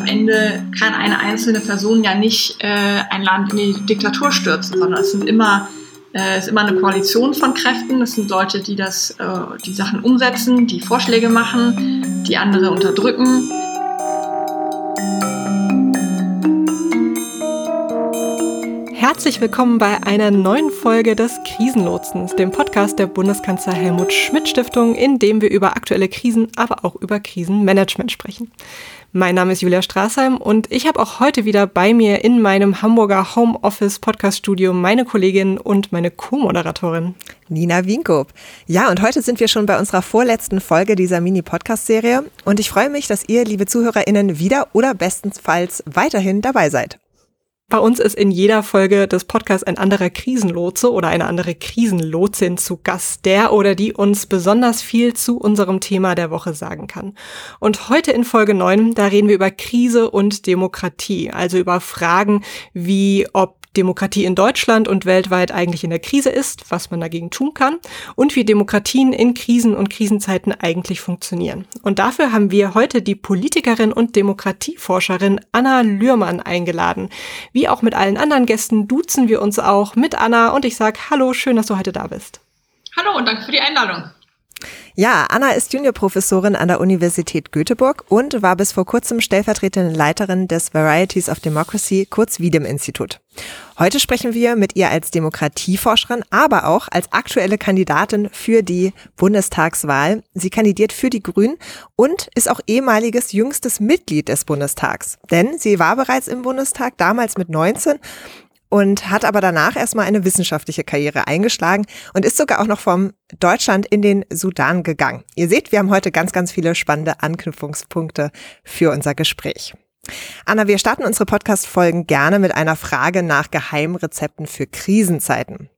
Am Ende kann eine einzelne Person ja nicht äh, ein Land in die Diktatur stürzen, sondern es sind immer äh, ist immer eine Koalition von Kräften. Das sind Leute, die das, äh, die Sachen umsetzen, die Vorschläge machen, die andere unterdrücken. Herzlich willkommen bei einer neuen Folge des Krisenlotsens, dem Podcast der Bundeskanzler Helmut Schmidt Stiftung, in dem wir über aktuelle Krisen, aber auch über Krisenmanagement sprechen. Mein Name ist Julia Straßheim und ich habe auch heute wieder bei mir in meinem Hamburger Homeoffice Podcast Studio meine Kollegin und meine Co-Moderatorin Nina Wienkoop. Ja, und heute sind wir schon bei unserer vorletzten Folge dieser Mini-Podcast-Serie und ich freue mich, dass ihr, liebe ZuhörerInnen, wieder oder bestenfalls weiterhin dabei seid. Bei uns ist in jeder Folge des Podcasts ein anderer Krisenlotse oder eine andere Krisenlotsin zu Gast, der oder die uns besonders viel zu unserem Thema der Woche sagen kann. Und heute in Folge 9, da reden wir über Krise und Demokratie, also über Fragen wie ob Demokratie in Deutschland und weltweit eigentlich in der Krise ist, was man dagegen tun kann und wie Demokratien in Krisen und Krisenzeiten eigentlich funktionieren. Und dafür haben wir heute die Politikerin und Demokratieforscherin Anna Lührmann eingeladen. Wie auch mit allen anderen Gästen duzen wir uns auch mit Anna und ich sage Hallo, schön, dass du heute da bist. Hallo und danke für die Einladung. Ja, Anna ist Juniorprofessorin an der Universität Göteborg und war bis vor kurzem stellvertretende Leiterin des Varieties of Democracy, kurz Wiedem-Institut. Heute sprechen wir mit ihr als Demokratieforscherin, aber auch als aktuelle Kandidatin für die Bundestagswahl. Sie kandidiert für die Grünen und ist auch ehemaliges jüngstes Mitglied des Bundestags. Denn sie war bereits im Bundestag, damals mit 19 und hat aber danach erstmal eine wissenschaftliche Karriere eingeschlagen und ist sogar auch noch vom Deutschland in den Sudan gegangen. Ihr seht, wir haben heute ganz, ganz viele spannende Anknüpfungspunkte für unser Gespräch. Anna, wir starten unsere Podcast-Folgen gerne mit einer Frage nach Geheimrezepten für Krisenzeiten.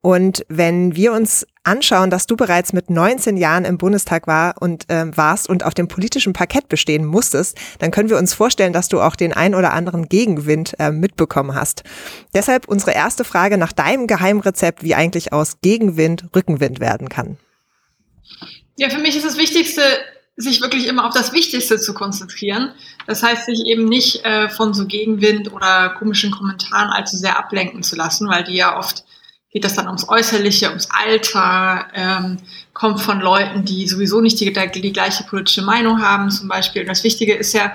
Und wenn wir uns anschauen, dass du bereits mit 19 Jahren im Bundestag war und, äh, warst und auf dem politischen Parkett bestehen musstest, dann können wir uns vorstellen, dass du auch den ein oder anderen Gegenwind äh, mitbekommen hast. Deshalb unsere erste Frage nach deinem Geheimrezept, wie eigentlich aus Gegenwind Rückenwind werden kann. Ja, für mich ist das Wichtigste, sich wirklich immer auf das Wichtigste zu konzentrieren. Das heißt, sich eben nicht äh, von so Gegenwind oder komischen Kommentaren allzu sehr ablenken zu lassen, weil die ja oft geht das dann ums Äußerliche, ums Alter, ähm, kommt von Leuten, die sowieso nicht die, die gleiche politische Meinung haben zum Beispiel. Und das Wichtige ist ja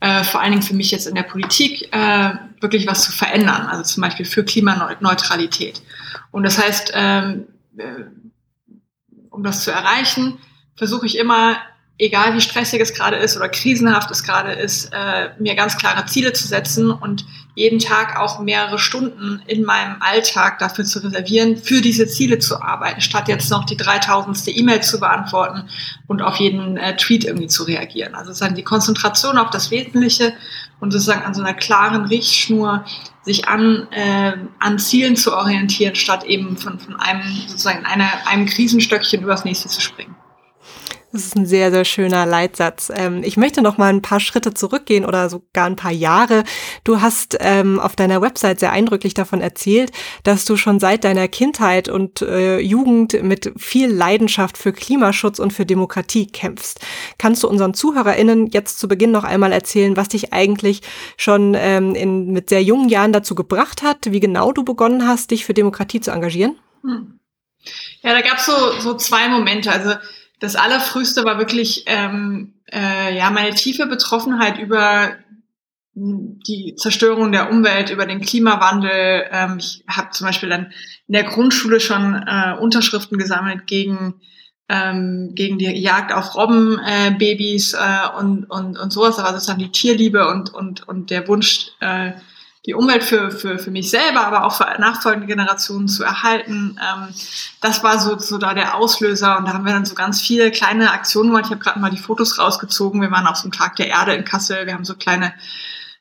äh, vor allen Dingen für mich jetzt in der Politik äh, wirklich was zu verändern, also zum Beispiel für Klimaneutralität. Und das heißt, ähm, äh, um das zu erreichen, versuche ich immer egal wie stressig es gerade ist oder krisenhaft es gerade ist, äh, mir ganz klare Ziele zu setzen und jeden Tag auch mehrere Stunden in meinem Alltag dafür zu reservieren, für diese Ziele zu arbeiten, statt jetzt noch die 3000. E-Mail zu beantworten und auf jeden äh, Tweet irgendwie zu reagieren. Also sozusagen die Konzentration auf das Wesentliche und sozusagen an so einer klaren Richtschnur sich an, äh, an Zielen zu orientieren, statt eben von, von einem sozusagen einer, einem Krisenstöckchen übers nächste zu springen. Das ist ein sehr, sehr schöner Leitsatz. Ähm, ich möchte noch mal ein paar Schritte zurückgehen oder sogar ein paar Jahre. Du hast ähm, auf deiner Website sehr eindrücklich davon erzählt, dass du schon seit deiner Kindheit und äh, Jugend mit viel Leidenschaft für Klimaschutz und für Demokratie kämpfst. Kannst du unseren ZuhörerInnen jetzt zu Beginn noch einmal erzählen, was dich eigentlich schon ähm, in, mit sehr jungen Jahren dazu gebracht hat, wie genau du begonnen hast, dich für Demokratie zu engagieren? Hm. Ja, da gab es so, so zwei Momente. Also das Allerfrühste war wirklich ähm, äh, ja meine tiefe Betroffenheit über die Zerstörung der Umwelt, über den Klimawandel. Ähm, ich habe zum Beispiel dann in der Grundschule schon äh, Unterschriften gesammelt gegen ähm, gegen die Jagd auf Robbenbabys äh, äh, und, und, und sowas. War sozusagen die Tierliebe und, und, und der Wunsch, äh, die Umwelt für, für, für mich selber, aber auch für nachfolgende Generationen zu erhalten. Ähm, das war so, so da der Auslöser und da haben wir dann so ganz viele kleine Aktionen gemacht. Ich habe gerade mal die Fotos rausgezogen. Wir waren auf so einem Tag der Erde in Kassel. Wir haben so kleine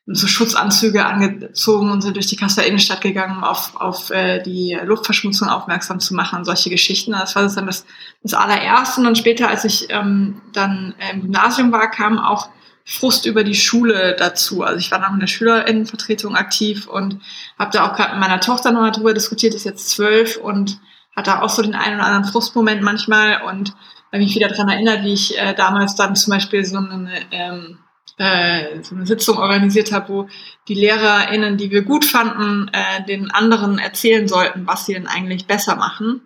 so Schutzanzüge angezogen und sind durch die Kasseler Innenstadt gegangen, um auf, auf äh, die Luftverschmutzung aufmerksam zu machen und solche Geschichten. Das war dann das, das allererste. Und später, als ich ähm, dann im Gymnasium war, kam auch Frust über die Schule dazu. Also ich war noch in der Schülerinnenvertretung aktiv und habe da auch gerade mit meiner Tochter nochmal drüber diskutiert, ist jetzt zwölf und hat da auch so den einen oder anderen Frustmoment manchmal und habe mich wieder daran erinnert, wie ich äh, damals dann zum Beispiel so eine, ähm, äh, so eine Sitzung organisiert habe, wo die LehrerInnen, die wir gut fanden, äh, den anderen erzählen sollten, was sie denn eigentlich besser machen.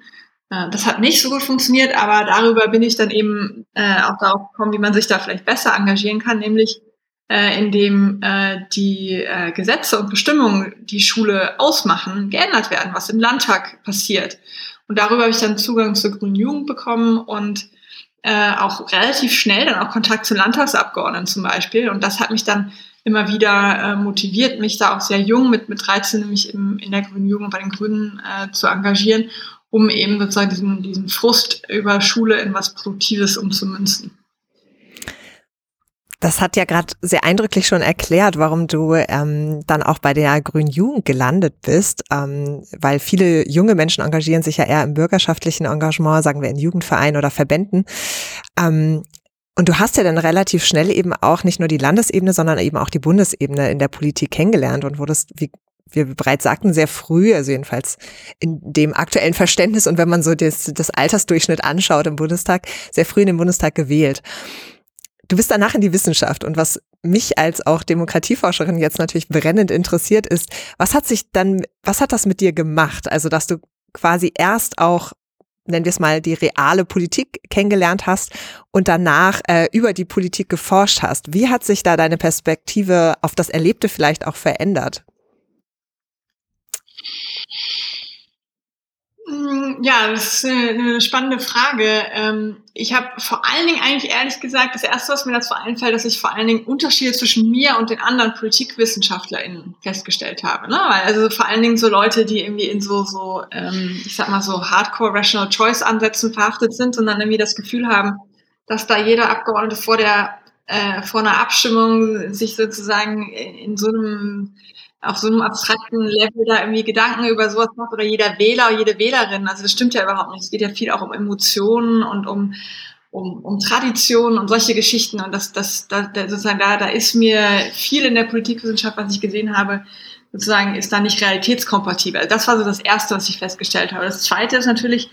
Äh, das hat nicht so gut funktioniert, aber darüber bin ich dann eben äh, auch darauf gekommen, wie man sich da vielleicht besser engagieren kann, nämlich äh, indem äh, die äh, Gesetze und Bestimmungen, die Schule ausmachen, geändert werden, was im Landtag passiert. Und darüber habe ich dann Zugang zur Grünen Jugend bekommen und äh, auch relativ schnell dann auch Kontakt zu Landtagsabgeordneten zum Beispiel. Und das hat mich dann immer wieder äh, motiviert, mich da auch sehr jung mit, mit 13 nämlich im, in der Grünen Jugend bei den Grünen äh, zu engagieren, um eben sozusagen diesen, diesen Frust über Schule in was Produktives umzumünzen. Das hat ja gerade sehr eindrücklich schon erklärt, warum du ähm, dann auch bei der Grünen Jugend gelandet bist, ähm, weil viele junge Menschen engagieren sich ja eher im bürgerschaftlichen Engagement, sagen wir in Jugendvereinen oder Verbänden. Ähm, und du hast ja dann relativ schnell eben auch nicht nur die Landesebene, sondern eben auch die Bundesebene in der Politik kennengelernt und wurdest, wie wir bereits sagten, sehr früh, also jedenfalls in dem aktuellen Verständnis und wenn man so das, das Altersdurchschnitt anschaut im Bundestag, sehr früh in den Bundestag gewählt. Du bist danach in die Wissenschaft und was mich als auch Demokratieforscherin jetzt natürlich brennend interessiert ist, was hat sich dann, was hat das mit dir gemacht? Also, dass du quasi erst auch nennen wir es mal, die reale Politik kennengelernt hast und danach äh, über die Politik geforscht hast. Wie hat sich da deine Perspektive auf das Erlebte vielleicht auch verändert? Ja, das ist eine spannende Frage. Ähm, ich habe vor allen Dingen eigentlich ehrlich gesagt, das Erste, was mir dazu einfällt, dass ich vor allen Dingen Unterschiede zwischen mir und den anderen PolitikwissenschaftlerInnen festgestellt habe. Ne? Weil also vor allen Dingen so Leute, die irgendwie in so, so ähm, ich sag mal so Hardcore Rational Choice Ansätzen verhaftet sind und dann irgendwie das Gefühl haben, dass da jeder Abgeordnete vor der äh, vor einer Abstimmung sich sozusagen in so einem auf so einem abstrakten Level da irgendwie Gedanken über sowas macht oder jeder Wähler, jede Wählerin. Also das stimmt ja überhaupt nicht. Es geht ja viel auch um Emotionen und um, um, um Traditionen und solche Geschichten. Und das, das, das, sozusagen da, da ist mir viel in der Politikwissenschaft, was ich gesehen habe, sozusagen ist da nicht realitätskompatibel. Das war so das Erste, was ich festgestellt habe. Das Zweite ist natürlich,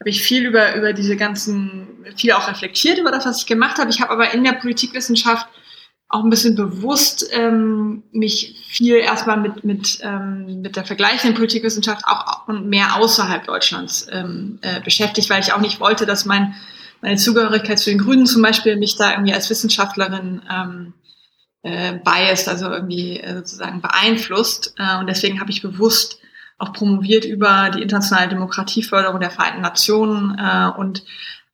habe ich viel über, über diese ganzen, viel auch reflektiert über das, was ich gemacht habe. Ich habe aber in der Politikwissenschaft auch ein bisschen bewusst ähm, mich viel erstmal mit, mit, ähm, mit der vergleichenden Politikwissenschaft auch und mehr außerhalb Deutschlands ähm, äh, beschäftigt, weil ich auch nicht wollte, dass mein, meine Zugehörigkeit zu den Grünen zum Beispiel mich da irgendwie als Wissenschaftlerin ähm, äh, biased, also irgendwie äh, sozusagen beeinflusst. Äh, und deswegen habe ich bewusst auch promoviert über die internationale Demokratieförderung der Vereinten Nationen äh, und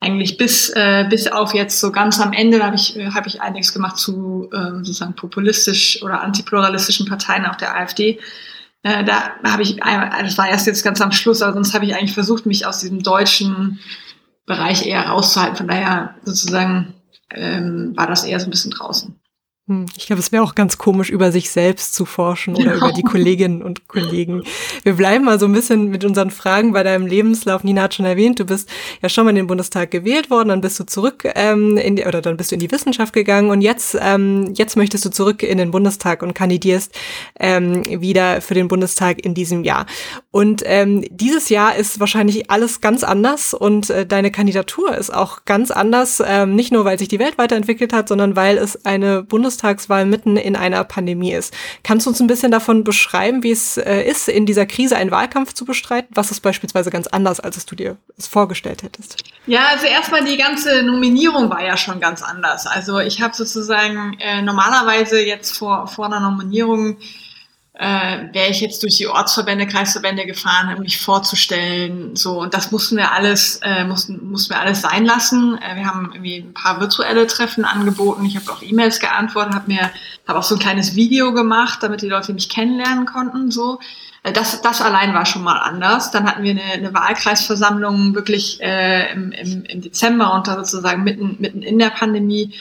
eigentlich bis, äh, bis auf jetzt so ganz am Ende habe ich, hab ich einiges gemacht zu äh, sozusagen populistisch oder antipluralistischen Parteien, auch der AfD. Äh, da habe ich, das war erst jetzt ganz am Schluss, aber sonst habe ich eigentlich versucht, mich aus diesem deutschen Bereich eher rauszuhalten. Von daher sozusagen ähm, war das eher so ein bisschen draußen. Hm, ich glaube, es wäre auch ganz komisch, über sich selbst zu forschen oder genau. über die Kolleginnen und Kollegen. Wir bleiben mal so ein bisschen mit unseren Fragen bei deinem Lebenslauf. Nina hat schon erwähnt, du bist ja schon mal in den Bundestag gewählt worden, dann bist du zurück ähm, in die, oder dann bist du in die Wissenschaft gegangen und jetzt ähm, jetzt möchtest du zurück in den Bundestag und kandidierst ähm, wieder für den Bundestag in diesem Jahr. Und ähm, dieses Jahr ist wahrscheinlich alles ganz anders und äh, deine Kandidatur ist auch ganz anders, ähm, nicht nur weil sich die Welt weiterentwickelt hat, sondern weil es eine Bundes Bundestagswahl mitten in einer Pandemie ist. Kannst du uns ein bisschen davon beschreiben, wie es äh, ist, in dieser Krise einen Wahlkampf zu bestreiten? Was ist beispielsweise ganz anders, als es du dir es vorgestellt hättest? Ja, also erstmal die ganze Nominierung war ja schon ganz anders. Also ich habe sozusagen äh, normalerweise jetzt vor, vor einer Nominierung äh, wäre ich jetzt durch die Ortsverbände, Kreisverbände gefahren, um mich vorzustellen. So, und das mussten wir alles, äh, mussten, mussten wir alles sein lassen. Äh, wir haben irgendwie ein paar virtuelle Treffen angeboten. Ich habe auch E-Mails geantwortet, habe mir, habe auch so ein kleines Video gemacht, damit die Leute mich kennenlernen konnten. So, äh, das, das allein war schon mal anders. Dann hatten wir eine, eine Wahlkreisversammlung wirklich äh, im, im, im Dezember und da sozusagen mitten, mitten in der Pandemie,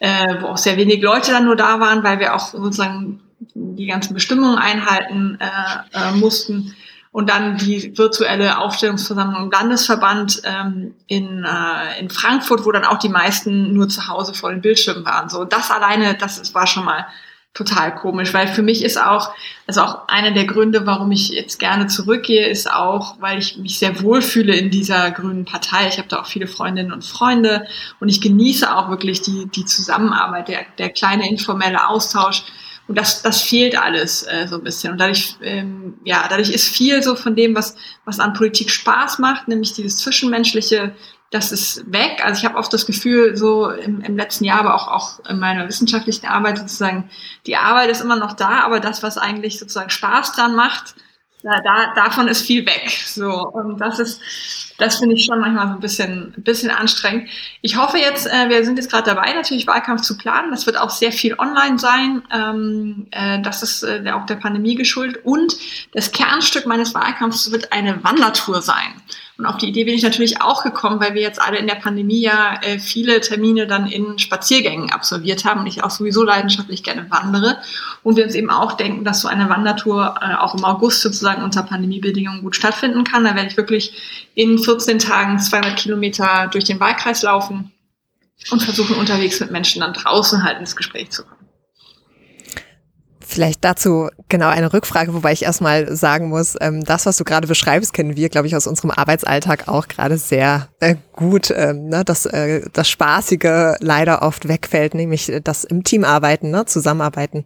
äh, wo auch sehr wenig Leute dann nur da waren, weil wir auch sozusagen die ganzen Bestimmungen einhalten äh, äh, mussten. Und dann die virtuelle Aufstellungsversammlung im Landesverband ähm, in, äh, in Frankfurt, wo dann auch die meisten nur zu Hause vor den Bildschirmen waren. So, das alleine, das war schon mal total komisch, weil für mich ist auch, also auch einer der Gründe, warum ich jetzt gerne zurückgehe, ist auch, weil ich mich sehr wohlfühle in dieser grünen Partei. Ich habe da auch viele Freundinnen und Freunde und ich genieße auch wirklich die, die Zusammenarbeit, der, der kleine informelle Austausch. Und das, das fehlt alles äh, so ein bisschen. Und dadurch, ähm, ja, dadurch ist viel so von dem, was, was an Politik Spaß macht, nämlich dieses Zwischenmenschliche, das ist weg. Also ich habe oft das Gefühl, so im, im letzten Jahr, aber auch, auch in meiner wissenschaftlichen Arbeit sozusagen, die Arbeit ist immer noch da, aber das, was eigentlich sozusagen Spaß dran macht, da, da, davon ist viel weg. So und das ist, das finde ich schon manchmal so ein bisschen, ein bisschen anstrengend. Ich hoffe jetzt, äh, wir sind jetzt gerade dabei, natürlich Wahlkampf zu planen. Das wird auch sehr viel online sein. Ähm, äh, das ist äh, auch der Pandemie geschuldet. Und das Kernstück meines Wahlkampfs wird eine Wandertour sein. Und auf die Idee bin ich natürlich auch gekommen, weil wir jetzt alle in der Pandemie ja äh, viele Termine dann in Spaziergängen absolviert haben und ich auch sowieso leidenschaftlich gerne wandere. Und wir uns eben auch denken, dass so eine Wandertour äh, auch im August sozusagen unter Pandemiebedingungen gut stattfinden kann. Da werde ich wirklich in 14 Tagen 200 Kilometer durch den Wahlkreis laufen und versuchen unterwegs mit Menschen dann draußen halt ins Gespräch zu kommen. Vielleicht dazu genau eine Rückfrage, wobei ich erstmal sagen muss, ähm, das, was du gerade beschreibst, kennen wir, glaube ich, aus unserem Arbeitsalltag auch gerade sehr äh, gut, ähm, ne, dass äh, das Spaßige leider oft wegfällt, nämlich das im Team arbeiten, ne, zusammenarbeiten.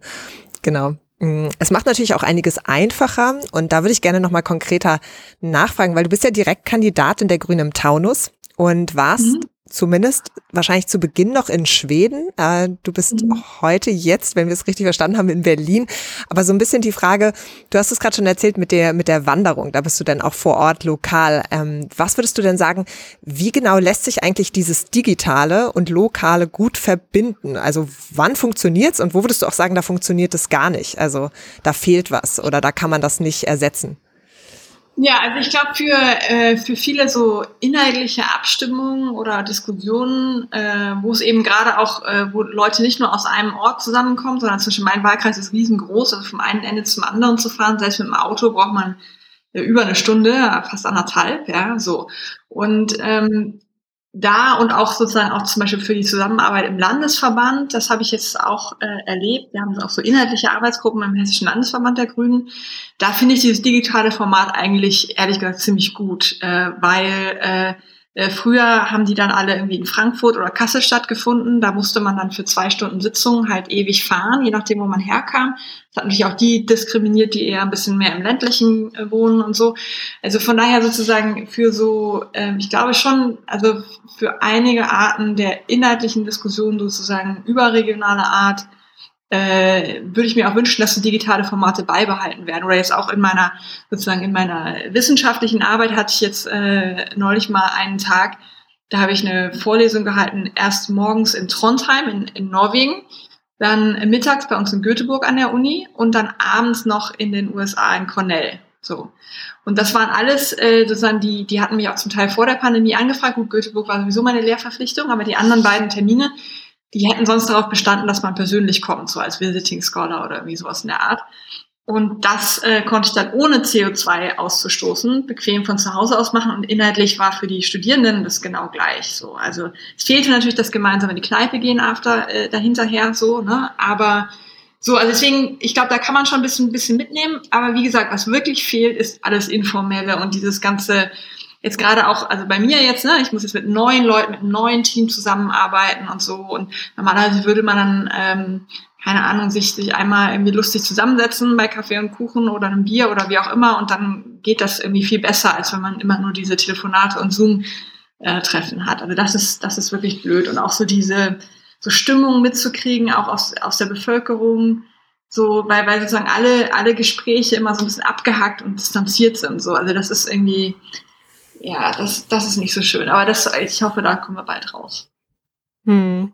Genau. Mm, es macht natürlich auch einiges einfacher und da würde ich gerne nochmal konkreter nachfragen, weil du bist ja Direktkandidatin der Grünen im Taunus und warst mhm zumindest wahrscheinlich zu Beginn noch in Schweden. Äh, du bist mhm. heute jetzt, wenn wir es richtig verstanden haben, in Berlin. Aber so ein bisschen die Frage, du hast es gerade schon erzählt mit der, mit der Wanderung. Da bist du dann auch vor Ort lokal. Ähm, was würdest du denn sagen, wie genau lässt sich eigentlich dieses Digitale und Lokale gut verbinden? Also wann funktioniert's und wo würdest du auch sagen, da funktioniert es gar nicht? Also da fehlt was oder da kann man das nicht ersetzen? Ja, also ich glaube, für, äh, für viele so inhaltliche Abstimmungen oder Diskussionen, äh, wo es eben gerade auch, äh, wo Leute nicht nur aus einem Ort zusammenkommen, sondern zwischen mein Wahlkreis ist riesengroß, also vom einen Ende zum anderen zu fahren, selbst mit dem Auto braucht man äh, über eine Stunde, fast anderthalb, ja, so. Und ähm, da und auch sozusagen auch zum Beispiel für die Zusammenarbeit im Landesverband, das habe ich jetzt auch äh, erlebt. Wir haben auch so inhaltliche Arbeitsgruppen im Hessischen Landesverband der Grünen. Da finde ich dieses digitale Format eigentlich ehrlich gesagt ziemlich gut, äh, weil äh, äh, früher haben die dann alle irgendwie in Frankfurt oder Kassel stattgefunden. Da musste man dann für zwei Stunden Sitzung halt ewig fahren, je nachdem, wo man herkam. Das hat natürlich auch die diskriminiert, die eher ein bisschen mehr im ländlichen äh, wohnen und so. Also von daher sozusagen für so, ähm, ich glaube schon, also für einige Arten der inhaltlichen Diskussion sozusagen überregionale Art, äh, würde ich mir auch wünschen, dass so digitale Formate beibehalten werden. Oder jetzt auch in meiner, sozusagen in meiner wissenschaftlichen Arbeit hatte ich jetzt äh, neulich mal einen Tag, da habe ich eine Vorlesung gehalten, erst morgens in Trondheim in, in Norwegen, dann mittags bei uns in Göteborg an der Uni und dann abends noch in den USA in Cornell. So. Und das waren alles äh, sozusagen die, die hatten mich auch zum Teil vor der Pandemie angefragt. Gut, Göteborg war sowieso meine Lehrverpflichtung, aber die anderen beiden Termine, die hätten sonst darauf bestanden, dass man persönlich kommt, so als Visiting Scholar oder irgendwie sowas in der Art. Und das äh, konnte ich dann ohne CO2 auszustoßen, bequem von zu Hause aus machen. Und inhaltlich war für die Studierenden das genau gleich so. Also es fehlte natürlich das gemeinsame in die Kneipe gehen after, äh, dahinterher so, ne? Aber so, also deswegen, ich glaube, da kann man schon ein bisschen, ein bisschen mitnehmen. Aber wie gesagt, was wirklich fehlt, ist alles Informelle und dieses ganze jetzt gerade auch, also bei mir jetzt, ne, ich muss jetzt mit neuen Leuten, mit einem neuen Team zusammenarbeiten und so. Und normalerweise würde man dann, ähm, keine Ahnung, sich, sich einmal irgendwie lustig zusammensetzen bei Kaffee und Kuchen oder einem Bier oder wie auch immer und dann geht das irgendwie viel besser, als wenn man immer nur diese Telefonate und Zoom-Treffen hat. Also das ist, das ist wirklich blöd. Und auch so diese so Stimmung mitzukriegen, auch aus, aus der Bevölkerung, so, weil, weil sozusagen alle, alle Gespräche immer so ein bisschen abgehackt und distanziert sind. So, also das ist irgendwie, ja, das, das ist nicht so schön. Aber das, ich hoffe, da kommen wir bald raus. Hm.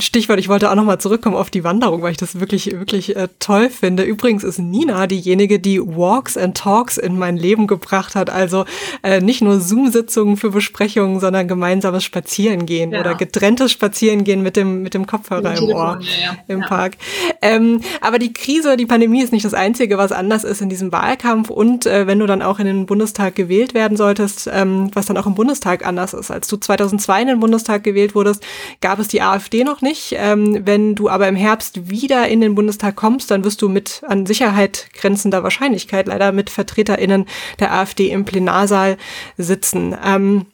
Stichwort, ich wollte auch nochmal zurückkommen auf die Wanderung, weil ich das wirklich, wirklich äh, toll finde. Übrigens ist Nina diejenige, die Walks and Talks in mein Leben gebracht hat. Also äh, nicht nur Zoom-Sitzungen für Besprechungen, sondern gemeinsames Spazierengehen ja. oder getrenntes Spazierengehen mit dem, mit dem Kopfhörer im Ohr ja, ja. im Park. Ähm, aber die Krise, die Pandemie ist nicht das Einzige, was anders ist in diesem Wahlkampf. Und äh, wenn du dann auch in den Bundestag gewählt werden solltest, ähm, was dann auch im Bundestag anders ist. Als du 2002 in den Bundestag gewählt wurdest, gab es die AfD noch nicht. Ähm, wenn du aber im Herbst wieder in den Bundestag kommst, dann wirst du mit an Sicherheit grenzender Wahrscheinlichkeit leider mit VertreterInnen der AfD im Plenarsaal sitzen. Ähm,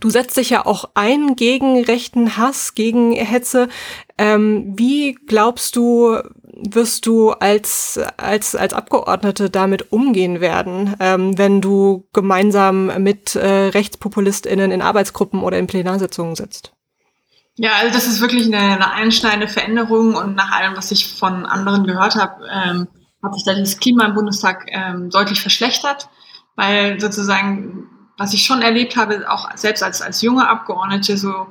Du setzt dich ja auch ein gegen rechten Hass, gegen Hetze. Ähm, wie glaubst du, wirst du als, als, als Abgeordnete damit umgehen werden, ähm, wenn du gemeinsam mit äh, RechtspopulistInnen in Arbeitsgruppen oder in Plenarsitzungen sitzt? Ja, also das ist wirklich eine, eine einschneidende Veränderung und nach allem, was ich von anderen gehört habe, ähm, hat sich da das Klima im Bundestag ähm, deutlich verschlechtert, weil sozusagen was ich schon erlebt habe, auch selbst als, als junge Abgeordnete, so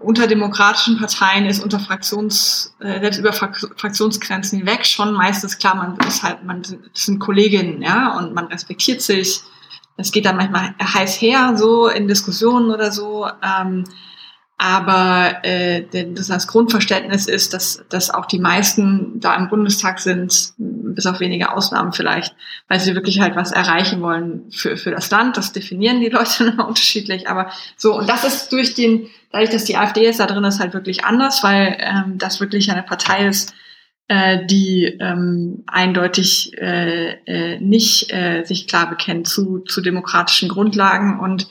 unter demokratischen Parteien ist unter Fraktions, äh, selbst über Fraktionsgrenzen hinweg schon meistens klar, man ist halt, man das sind Kolleginnen, ja, und man respektiert sich. Es geht dann manchmal heiß her, so in Diskussionen oder so. Ähm, aber äh, das, das Grundverständnis ist, dass, dass auch die meisten da im Bundestag sind, bis auf wenige Ausnahmen vielleicht, weil sie wirklich halt was erreichen wollen für, für das Land. Das definieren die Leute unterschiedlich. Aber so, und das ist durch den, dadurch, dass die AfD jetzt da drin ist, halt wirklich anders, weil ähm, das wirklich eine Partei ist, äh, die ähm, eindeutig äh, äh, nicht äh, sich klar bekennt zu, zu demokratischen Grundlagen und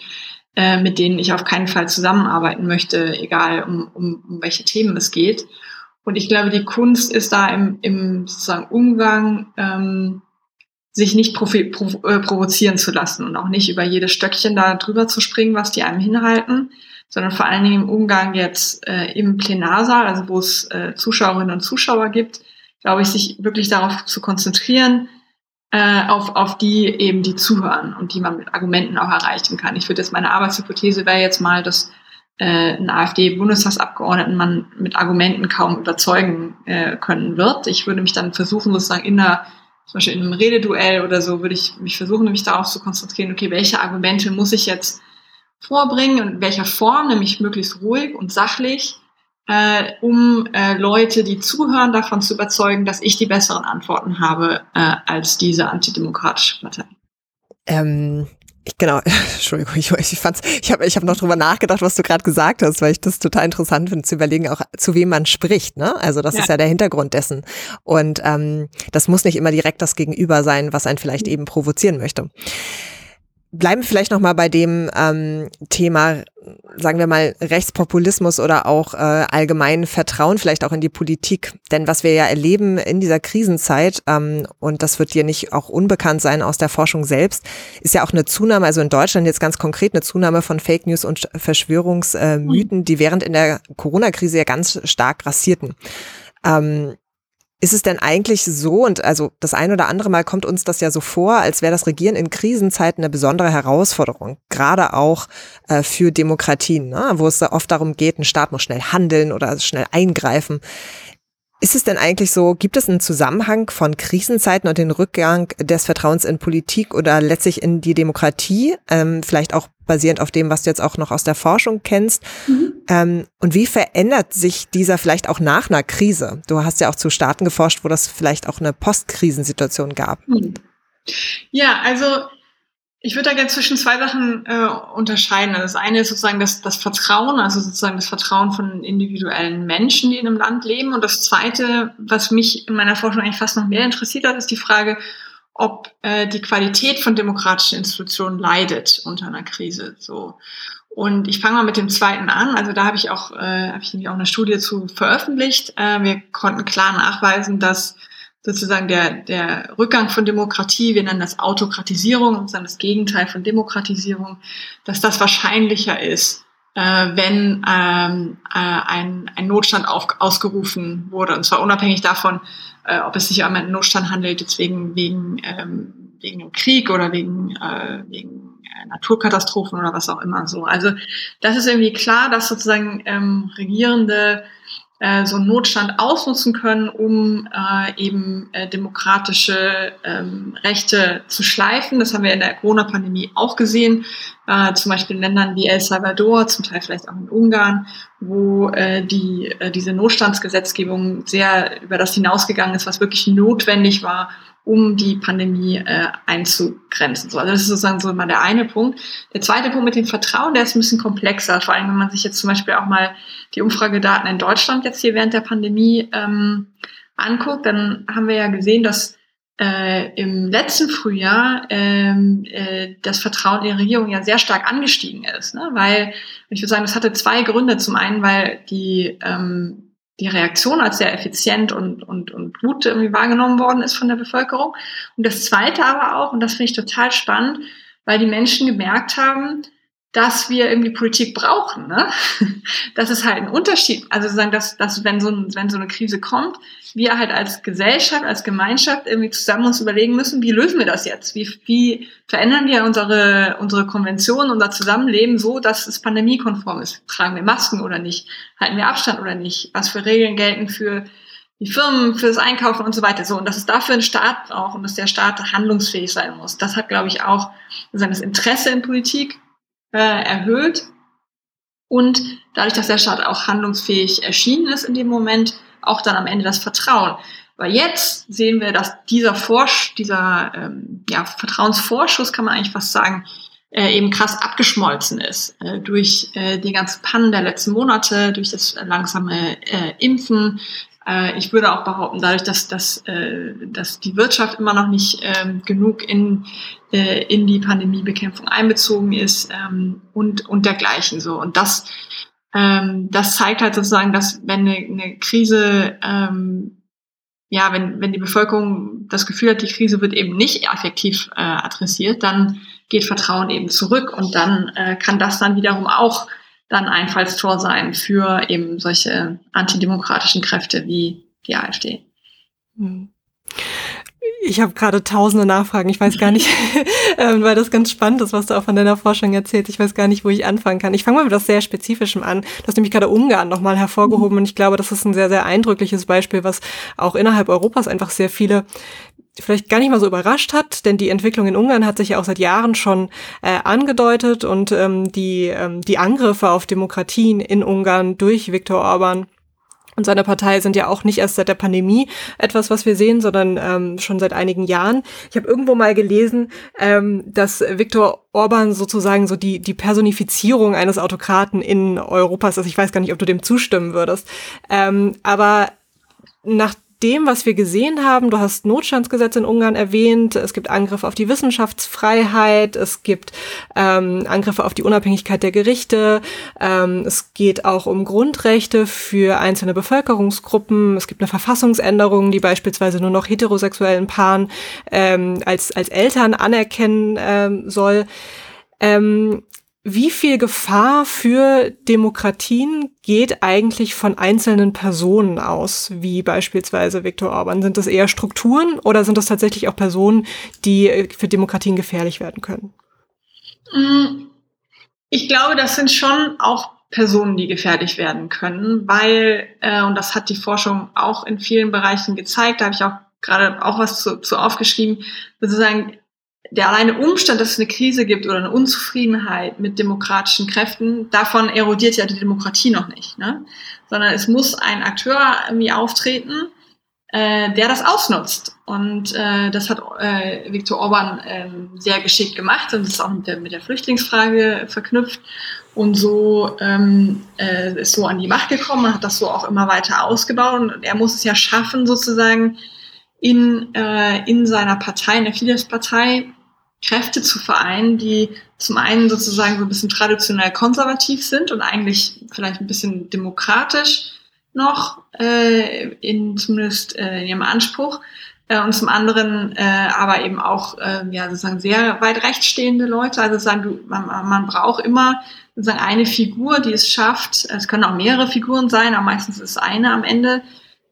äh, mit denen ich auf keinen Fall zusammenarbeiten möchte, egal um, um, um welche Themen es geht. Und ich glaube, die Kunst ist da im, im sozusagen Umgang, ähm, sich nicht profi provo äh, provozieren zu lassen und auch nicht über jedes Stöckchen da drüber zu springen, was die einem hinhalten, sondern vor allen Dingen im Umgang jetzt äh, im Plenarsaal, also wo es äh, Zuschauerinnen und Zuschauer gibt, glaube ich, sich wirklich darauf zu konzentrieren, äh, auf, auf die eben die zuhören und die man mit Argumenten auch erreichen kann. Ich würde jetzt meine Arbeitshypothese wäre jetzt mal, dass äh, ein AfD-Bundestagsabgeordneten man mit Argumenten kaum überzeugen äh, können wird. Ich würde mich dann versuchen, sozusagen in einer, zum Beispiel in einem Rededuell oder so, würde ich mich versuchen, mich darauf zu konzentrieren, okay, welche Argumente muss ich jetzt vorbringen und in welcher Form, nämlich möglichst ruhig und sachlich, äh, um äh, Leute, die zuhören, davon zu überzeugen, dass ich die besseren Antworten habe äh, als diese antidemokratische Partei. Ähm, ich, genau, Entschuldigung, ich, ich fand's, ich habe ich hab noch drüber nachgedacht, was du gerade gesagt hast, weil ich das total interessant finde, zu überlegen, auch zu wem man spricht. Ne? Also das ja. ist ja der Hintergrund dessen. Und ähm, das muss nicht immer direkt das Gegenüber sein, was einen vielleicht eben provozieren möchte. Bleiben vielleicht noch mal bei dem ähm, Thema, sagen wir mal Rechtspopulismus oder auch äh, allgemein Vertrauen vielleicht auch in die Politik. Denn was wir ja erleben in dieser Krisenzeit ähm, und das wird dir nicht auch unbekannt sein aus der Forschung selbst, ist ja auch eine Zunahme, also in Deutschland jetzt ganz konkret eine Zunahme von Fake News und Verschwörungsmythen, die während in der Corona-Krise ja ganz stark grassierten. Ähm, ist es denn eigentlich so, und also das ein oder andere Mal kommt uns das ja so vor, als wäre das Regieren in Krisenzeiten eine besondere Herausforderung, gerade auch äh, für Demokratien, ne? wo es oft darum geht, ein Staat muss schnell handeln oder schnell eingreifen. Ist es denn eigentlich so, gibt es einen Zusammenhang von Krisenzeiten und den Rückgang des Vertrauens in Politik oder letztlich in die Demokratie, ähm, vielleicht auch basierend auf dem, was du jetzt auch noch aus der Forschung kennst? Mhm. Ähm, und wie verändert sich dieser vielleicht auch nach einer Krise? Du hast ja auch zu Staaten geforscht, wo das vielleicht auch eine Postkrisensituation gab. Mhm. Ja, also ich würde da gerne zwischen zwei Sachen äh, unterscheiden. Also das eine ist sozusagen das, das Vertrauen, also sozusagen das Vertrauen von individuellen Menschen, die in einem Land leben. Und das zweite, was mich in meiner Forschung eigentlich fast noch mehr interessiert hat, ist die Frage, ob äh, die Qualität von demokratischen Institutionen leidet unter einer Krise. So. Und ich fange mal mit dem zweiten an. Also da habe ich auch, äh, habe ich nämlich auch eine Studie zu veröffentlicht. Äh, wir konnten klar nachweisen, dass sozusagen der, der Rückgang von Demokratie, wir nennen das Autokratisierung, dann das Gegenteil von Demokratisierung, dass das wahrscheinlicher ist, äh, wenn ähm, äh, ein, ein Notstand auf, ausgerufen wurde. Und zwar unabhängig davon, äh, ob es sich um einen Notstand handelt, jetzt wegen, wegen, ähm, wegen dem Krieg oder wegen, äh, wegen äh, Naturkatastrophen oder was auch immer so. Also das ist irgendwie klar, dass sozusagen ähm, Regierende äh, so einen Notstand ausnutzen können, um äh, eben äh, demokratische ähm, Rechte zu schleifen. Das haben wir in der Corona-Pandemie auch gesehen, äh, zum Beispiel in Ländern wie El Salvador, zum Teil vielleicht auch in Ungarn, wo äh, die, äh, diese Notstandsgesetzgebung sehr über das hinausgegangen ist, was wirklich notwendig war, um die Pandemie äh, einzugrenzen. So, also das ist sozusagen so mal der eine Punkt. Der zweite Punkt mit dem Vertrauen, der ist ein bisschen komplexer, vor allem wenn man sich jetzt zum Beispiel auch mal die Umfragedaten in Deutschland jetzt hier während der Pandemie ähm, anguckt, dann haben wir ja gesehen, dass äh, im letzten Frühjahr ähm, äh, das Vertrauen in die Regierung ja sehr stark angestiegen ist, ne? weil ich würde sagen, das hatte zwei Gründe. Zum einen, weil die ähm, die Reaktion als sehr effizient und, und, und gut irgendwie wahrgenommen worden ist von der Bevölkerung. Und das Zweite aber auch, und das finde ich total spannend, weil die Menschen gemerkt haben, dass wir irgendwie Politik brauchen. Ne? Das ist halt ein Unterschied. Also sagen, dass, dass wenn, so ein, wenn so eine Krise kommt, wir halt als Gesellschaft, als Gemeinschaft irgendwie zusammen uns überlegen müssen, wie lösen wir das jetzt? Wie, wie verändern wir unsere, unsere Konvention, unser Zusammenleben so, dass es pandemiekonform ist? Tragen wir Masken oder nicht? Halten wir Abstand oder nicht? Was für Regeln gelten für die Firmen, fürs Einkaufen und so weiter. So, und dass es dafür einen Staat braucht und dass der Staat handlungsfähig sein muss. Das hat, glaube ich, auch das Interesse in Politik äh, erhöht. Und dadurch, dass der Staat auch handlungsfähig erschienen ist in dem Moment, auch dann am Ende das Vertrauen. Aber jetzt sehen wir, dass dieser Forsch, dieser ähm, ja, Vertrauensvorschuss, kann man eigentlich fast sagen, äh, eben krass abgeschmolzen ist äh, durch äh, die ganzen Pannen der letzten Monate, durch das langsame äh, Impfen, äh, ich würde auch behaupten, dadurch, dass, dass, dass die Wirtschaft immer noch nicht ähm, genug in, äh, in die Pandemiebekämpfung einbezogen ist ähm, und, und dergleichen so. Und das, ähm, das zeigt halt sozusagen, dass wenn eine, eine Krise ähm, ja, wenn, wenn die Bevölkerung das Gefühl hat, die Krise wird eben nicht effektiv äh, adressiert, dann geht Vertrauen eben zurück und dann äh, kann das dann wiederum auch dann Einfallstor sein für eben solche antidemokratischen Kräfte wie die AfD. Hm. Ich habe gerade tausende Nachfragen. Ich weiß gar nicht, ähm, weil das ganz spannend ist, was du auch von deiner Forschung erzählst. Ich weiß gar nicht, wo ich anfangen kann. Ich fange mal mit etwas sehr Spezifischem an. Du hast nämlich gerade Ungarn nochmal hervorgehoben mhm. und ich glaube, das ist ein sehr, sehr eindrückliches Beispiel, was auch innerhalb Europas einfach sehr viele vielleicht gar nicht mal so überrascht hat, denn die Entwicklung in Ungarn hat sich ja auch seit Jahren schon äh, angedeutet und ähm, die, ähm, die Angriffe auf Demokratien in Ungarn durch Viktor Orban und seine Partei sind ja auch nicht erst seit der Pandemie etwas, was wir sehen, sondern ähm, schon seit einigen Jahren. Ich habe irgendwo mal gelesen, ähm, dass Viktor Orban sozusagen so die, die Personifizierung eines Autokraten in Europas ist. Ich weiß gar nicht, ob du dem zustimmen würdest. Ähm, aber nach dem, was wir gesehen haben, du hast Notstandsgesetz in Ungarn erwähnt, es gibt Angriffe auf die Wissenschaftsfreiheit, es gibt ähm, Angriffe auf die Unabhängigkeit der Gerichte, ähm, es geht auch um Grundrechte für einzelne Bevölkerungsgruppen, es gibt eine Verfassungsänderung, die beispielsweise nur noch heterosexuellen Paaren ähm, als, als Eltern anerkennen ähm, soll. Ähm, wie viel Gefahr für Demokratien geht eigentlich von einzelnen Personen aus, wie beispielsweise Viktor Orban? Sind das eher Strukturen oder sind das tatsächlich auch Personen, die äh, für Demokratien gefährlich werden können? Mm, ich glaube, das sind schon auch Personen, die gefährlich werden können, weil, äh, und das hat die Forschung auch in vielen Bereichen gezeigt, da habe ich auch gerade auch was zu, zu aufgeschrieben, sozusagen der alleine Umstand, dass es eine Krise gibt oder eine Unzufriedenheit mit demokratischen Kräften, davon erodiert ja die Demokratie noch nicht. Ne? Sondern es muss ein Akteur irgendwie auftreten, äh, der das ausnutzt. Und äh, das hat äh, Viktor Orban äh, sehr geschickt gemacht und ist auch mit der, mit der Flüchtlingsfrage verknüpft. Und so ähm, äh, ist so an die Macht gekommen und hat das so auch immer weiter ausgebaut. Und er muss es ja schaffen, sozusagen in, äh, in seiner Partei, in der Fidesz-Partei, Kräfte zu vereinen, die zum einen sozusagen so ein bisschen traditionell konservativ sind und eigentlich vielleicht ein bisschen demokratisch noch, äh, in, zumindest äh, in ihrem Anspruch, äh, und zum anderen äh, aber eben auch äh, ja, sozusagen sehr weit rechts stehende Leute. Also sagen, du, man, man braucht immer sozusagen eine Figur, die es schafft. Es können auch mehrere Figuren sein, aber meistens ist eine am Ende.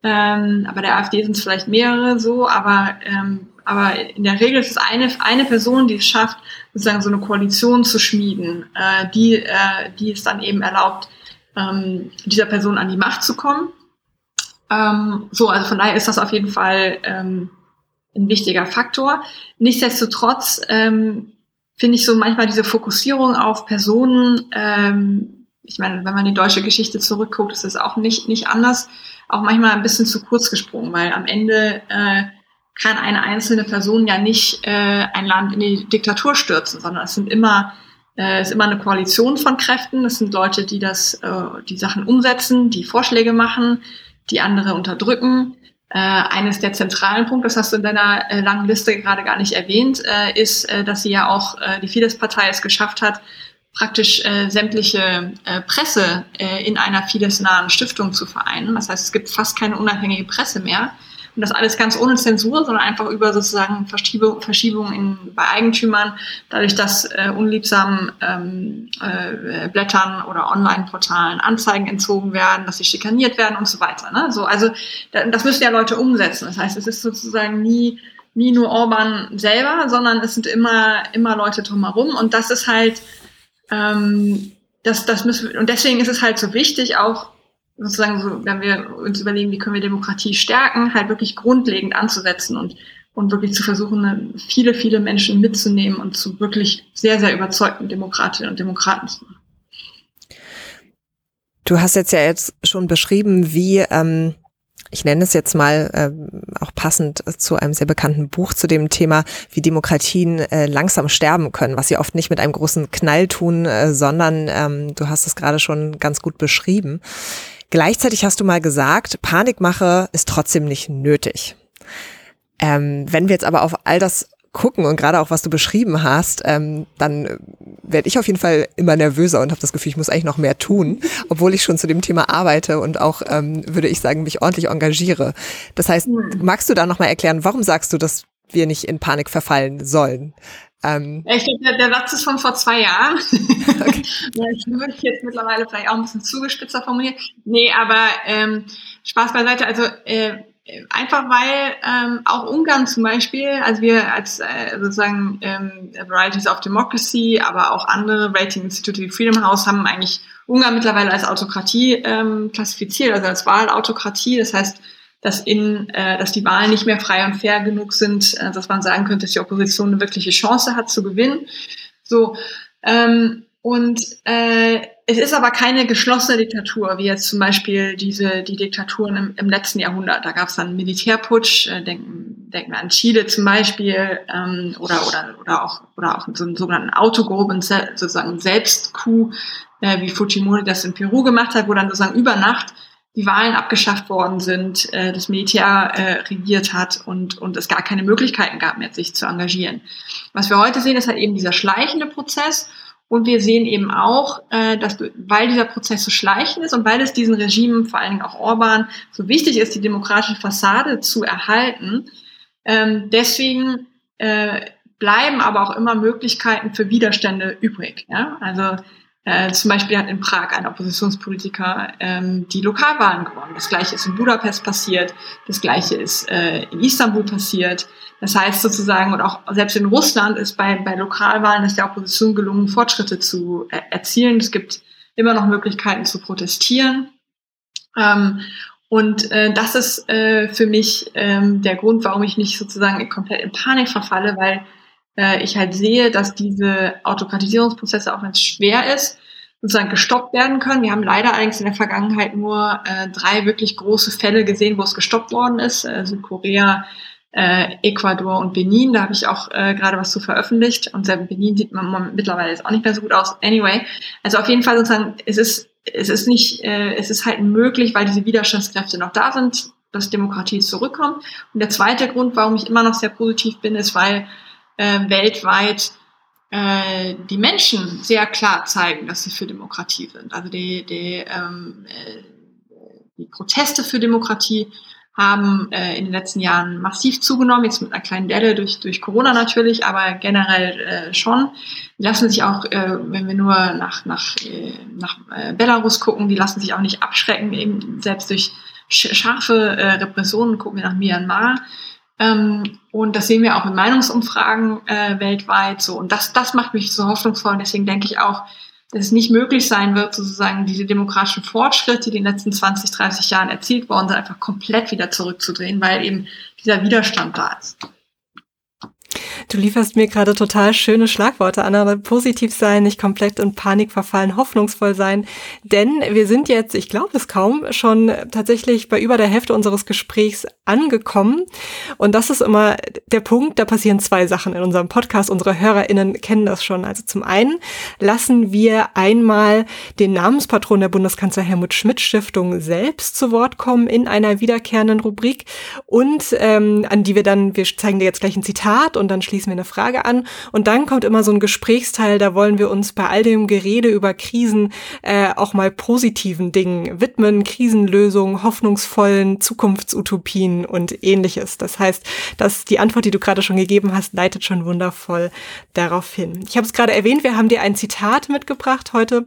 Ähm, aber der AfD sind es vielleicht mehrere so, aber ähm, aber in der Regel ist es eine, eine Person, die es schafft, sozusagen so eine Koalition zu schmieden, äh, die, äh, die es dann eben erlaubt, ähm, dieser Person an die Macht zu kommen. Ähm, so, also von daher ist das auf jeden Fall ähm, ein wichtiger Faktor. Nichtsdestotrotz ähm, finde ich so manchmal diese Fokussierung auf Personen, ähm, ich meine, wenn man die deutsche Geschichte zurückguckt, ist es auch nicht, nicht anders, auch manchmal ein bisschen zu kurz gesprungen, weil am Ende äh, kann eine einzelne Person ja nicht äh, ein Land in die Diktatur stürzen, sondern es sind immer äh, es ist immer eine Koalition von Kräften. Es sind Leute, die das, äh, die Sachen umsetzen, die Vorschläge machen, die andere unterdrücken. Äh, eines der zentralen Punkte, das hast du in deiner äh, langen Liste gerade gar nicht erwähnt, äh, ist, äh, dass sie ja auch äh, die Fidesz-Partei es geschafft hat, praktisch äh, sämtliche äh, Presse äh, in einer Fidesz-nahen Stiftung zu vereinen. Das heißt, es gibt fast keine unabhängige Presse mehr. Und das alles ganz ohne Zensur, sondern einfach über sozusagen Verschiebung, Verschiebung bei Eigentümern, dadurch, dass äh, unliebsamen ähm, äh, Blättern oder Online-Portalen Anzeigen entzogen werden, dass sie schikaniert werden und so weiter. Ne? So, also das müssen ja Leute umsetzen. Das heißt, es ist sozusagen nie nie nur Orban selber, sondern es sind immer immer Leute drumherum und das ist halt ähm, das, das müssen wir, und deswegen ist es halt so wichtig, auch sozusagen so, wenn wir uns überlegen, wie können wir Demokratie stärken, halt wirklich grundlegend anzusetzen und, und wirklich zu versuchen, viele, viele Menschen mitzunehmen und zu wirklich sehr, sehr überzeugten Demokratinnen und Demokraten zu machen. Du hast jetzt ja jetzt schon beschrieben, wie ähm, ich nenne es jetzt mal äh, auch passend zu einem sehr bekannten Buch zu dem Thema, wie Demokratien äh, langsam sterben können, was sie oft nicht mit einem großen Knall tun, äh, sondern ähm, du hast es gerade schon ganz gut beschrieben. Gleichzeitig hast du mal gesagt, Panikmache ist trotzdem nicht nötig. Ähm, wenn wir jetzt aber auf all das gucken und gerade auch was du beschrieben hast, ähm, dann werde ich auf jeden Fall immer nervöser und habe das Gefühl, ich muss eigentlich noch mehr tun, obwohl ich schon zu dem Thema arbeite und auch, ähm, würde ich sagen, mich ordentlich engagiere. Das heißt, magst du da nochmal erklären, warum sagst du, dass wir nicht in Panik verfallen sollen? Ähm, ich glaube, der, der, Satz ist von vor zwei Jahren. Okay. ich würde jetzt mittlerweile vielleicht auch ein bisschen zugespitzer formulieren. Nee, aber ähm, Spaß beiseite. Also äh, einfach weil ähm, auch Ungarn zum Beispiel, also wir als äh, sozusagen ähm, Varieties of Democracy, aber auch andere Rating Institute wie Freedom House haben eigentlich Ungarn mittlerweile als Autokratie ähm, klassifiziert, also als Wahlautokratie. Das heißt, dass in, äh, dass die Wahlen nicht mehr frei und fair genug sind, äh, dass man sagen könnte, dass die Opposition eine wirkliche Chance hat zu gewinnen. So ähm, und äh, es ist aber keine geschlossene Diktatur, wie jetzt zum Beispiel diese die Diktaturen im, im letzten Jahrhundert. Da gab es dann Militärputsch, äh, denken, denken wir an Chile zum Beispiel, ähm, oder oder oder auch oder auch so einen sogenannten Autogruppen, sozusagen Selbstcoup, äh, wie Fujimori das in Peru gemacht hat, wo dann sozusagen über Nacht die Wahlen abgeschafft worden sind, äh, das Militär äh, regiert hat und, und es gar keine Möglichkeiten gab mehr, sich zu engagieren. Was wir heute sehen, ist halt eben dieser schleichende Prozess und wir sehen eben auch, äh, dass weil dieser Prozess so schleichend ist und weil es diesen Regimen, vor allen Dingen auch Orban, so wichtig ist, die demokratische Fassade zu erhalten, ähm, deswegen äh, bleiben aber auch immer Möglichkeiten für Widerstände übrig. Ja? Also äh, zum Beispiel hat in Prag ein Oppositionspolitiker ähm, die Lokalwahlen gewonnen. Das gleiche ist in Budapest passiert, das gleiche ist äh, in Istanbul passiert. Das heißt sozusagen, und auch selbst in Russland ist bei, bei Lokalwahlen ist der Opposition gelungen, Fortschritte zu äh, erzielen. Es gibt immer noch Möglichkeiten zu protestieren. Ähm, und äh, das ist äh, für mich ähm, der Grund, warum ich nicht sozusagen komplett in Panik verfalle, weil äh, ich halt sehe, dass diese Autokratisierungsprozesse, auch wenn es schwer ist, sozusagen gestoppt werden können. Wir haben leider allerdings in der Vergangenheit nur äh, drei wirklich große Fälle gesehen, wo es gestoppt worden ist. Äh, Südkorea, äh, Ecuador und Benin. Da habe ich auch äh, gerade was zu veröffentlicht. Und selbst Benin sieht man mittlerweile jetzt auch nicht mehr so gut aus. Anyway, also auf jeden Fall sozusagen, es ist, es ist nicht, äh, es ist halt möglich, weil diese Widerstandskräfte noch da sind, dass Demokratie zurückkommt. Und der zweite Grund, warum ich immer noch sehr positiv bin, ist, weil äh, weltweit äh, die Menschen sehr klar zeigen, dass sie für Demokratie sind. Also die, die, ähm, äh, die Proteste für Demokratie haben äh, in den letzten Jahren massiv zugenommen, jetzt mit einer kleinen Delle durch, durch Corona natürlich, aber generell äh, schon. Die lassen sich auch, äh, wenn wir nur nach, nach, äh, nach äh, Belarus gucken, die lassen sich auch nicht abschrecken, eben selbst durch scharfe äh, Repressionen, gucken wir nach Myanmar, ähm, und das sehen wir auch in Meinungsumfragen äh, weltweit so. Und das, das macht mich so hoffnungsvoll. Und deswegen denke ich auch, dass es nicht möglich sein wird, sozusagen diese demokratischen Fortschritte, die in den letzten 20, 30 Jahren erzielt worden sind, einfach komplett wieder zurückzudrehen, weil eben dieser Widerstand da ist. Du lieferst mir gerade total schöne Schlagworte an, aber positiv sein, nicht komplett in Panik verfallen, hoffnungsvoll sein. Denn wir sind jetzt, ich glaube es kaum, schon tatsächlich bei über der Hälfte unseres Gesprächs angekommen. Und das ist immer der Punkt, da passieren zwei Sachen in unserem Podcast. Unsere HörerInnen kennen das schon. Also zum einen lassen wir einmal den Namenspatron der Bundeskanzler Helmut Schmidt Stiftung selbst zu Wort kommen in einer wiederkehrenden Rubrik und ähm, an die wir dann, wir zeigen dir jetzt gleich ein Zitat und dann schließen wir eine Frage an und dann kommt immer so ein Gesprächsteil, da wollen wir uns bei all dem Gerede über Krisen äh, auch mal positiven Dingen widmen, Krisenlösungen, hoffnungsvollen Zukunftsutopien und ähnliches. Das heißt, dass die Antwort, die du gerade schon gegeben hast, leitet schon wundervoll darauf hin. Ich habe es gerade erwähnt, wir haben dir ein Zitat mitgebracht heute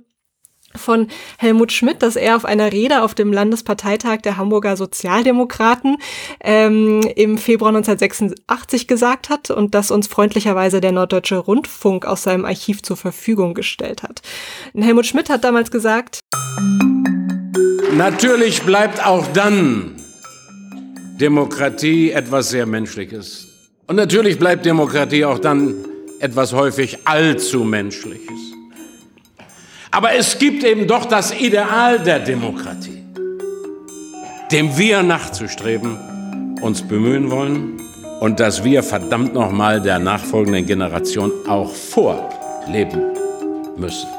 von Helmut Schmidt, dass er auf einer Rede auf dem Landesparteitag der Hamburger Sozialdemokraten ähm, im Februar 1986 gesagt hat und das uns freundlicherweise der Norddeutsche Rundfunk aus seinem Archiv zur Verfügung gestellt hat. Helmut Schmidt hat damals gesagt, Natürlich bleibt auch dann Demokratie etwas sehr Menschliches. Und natürlich bleibt Demokratie auch dann etwas häufig allzu Menschliches. Aber es gibt eben doch das Ideal der Demokratie, dem wir nachzustreben, uns bemühen wollen und das wir verdammt nochmal der nachfolgenden Generation auch vorleben müssen.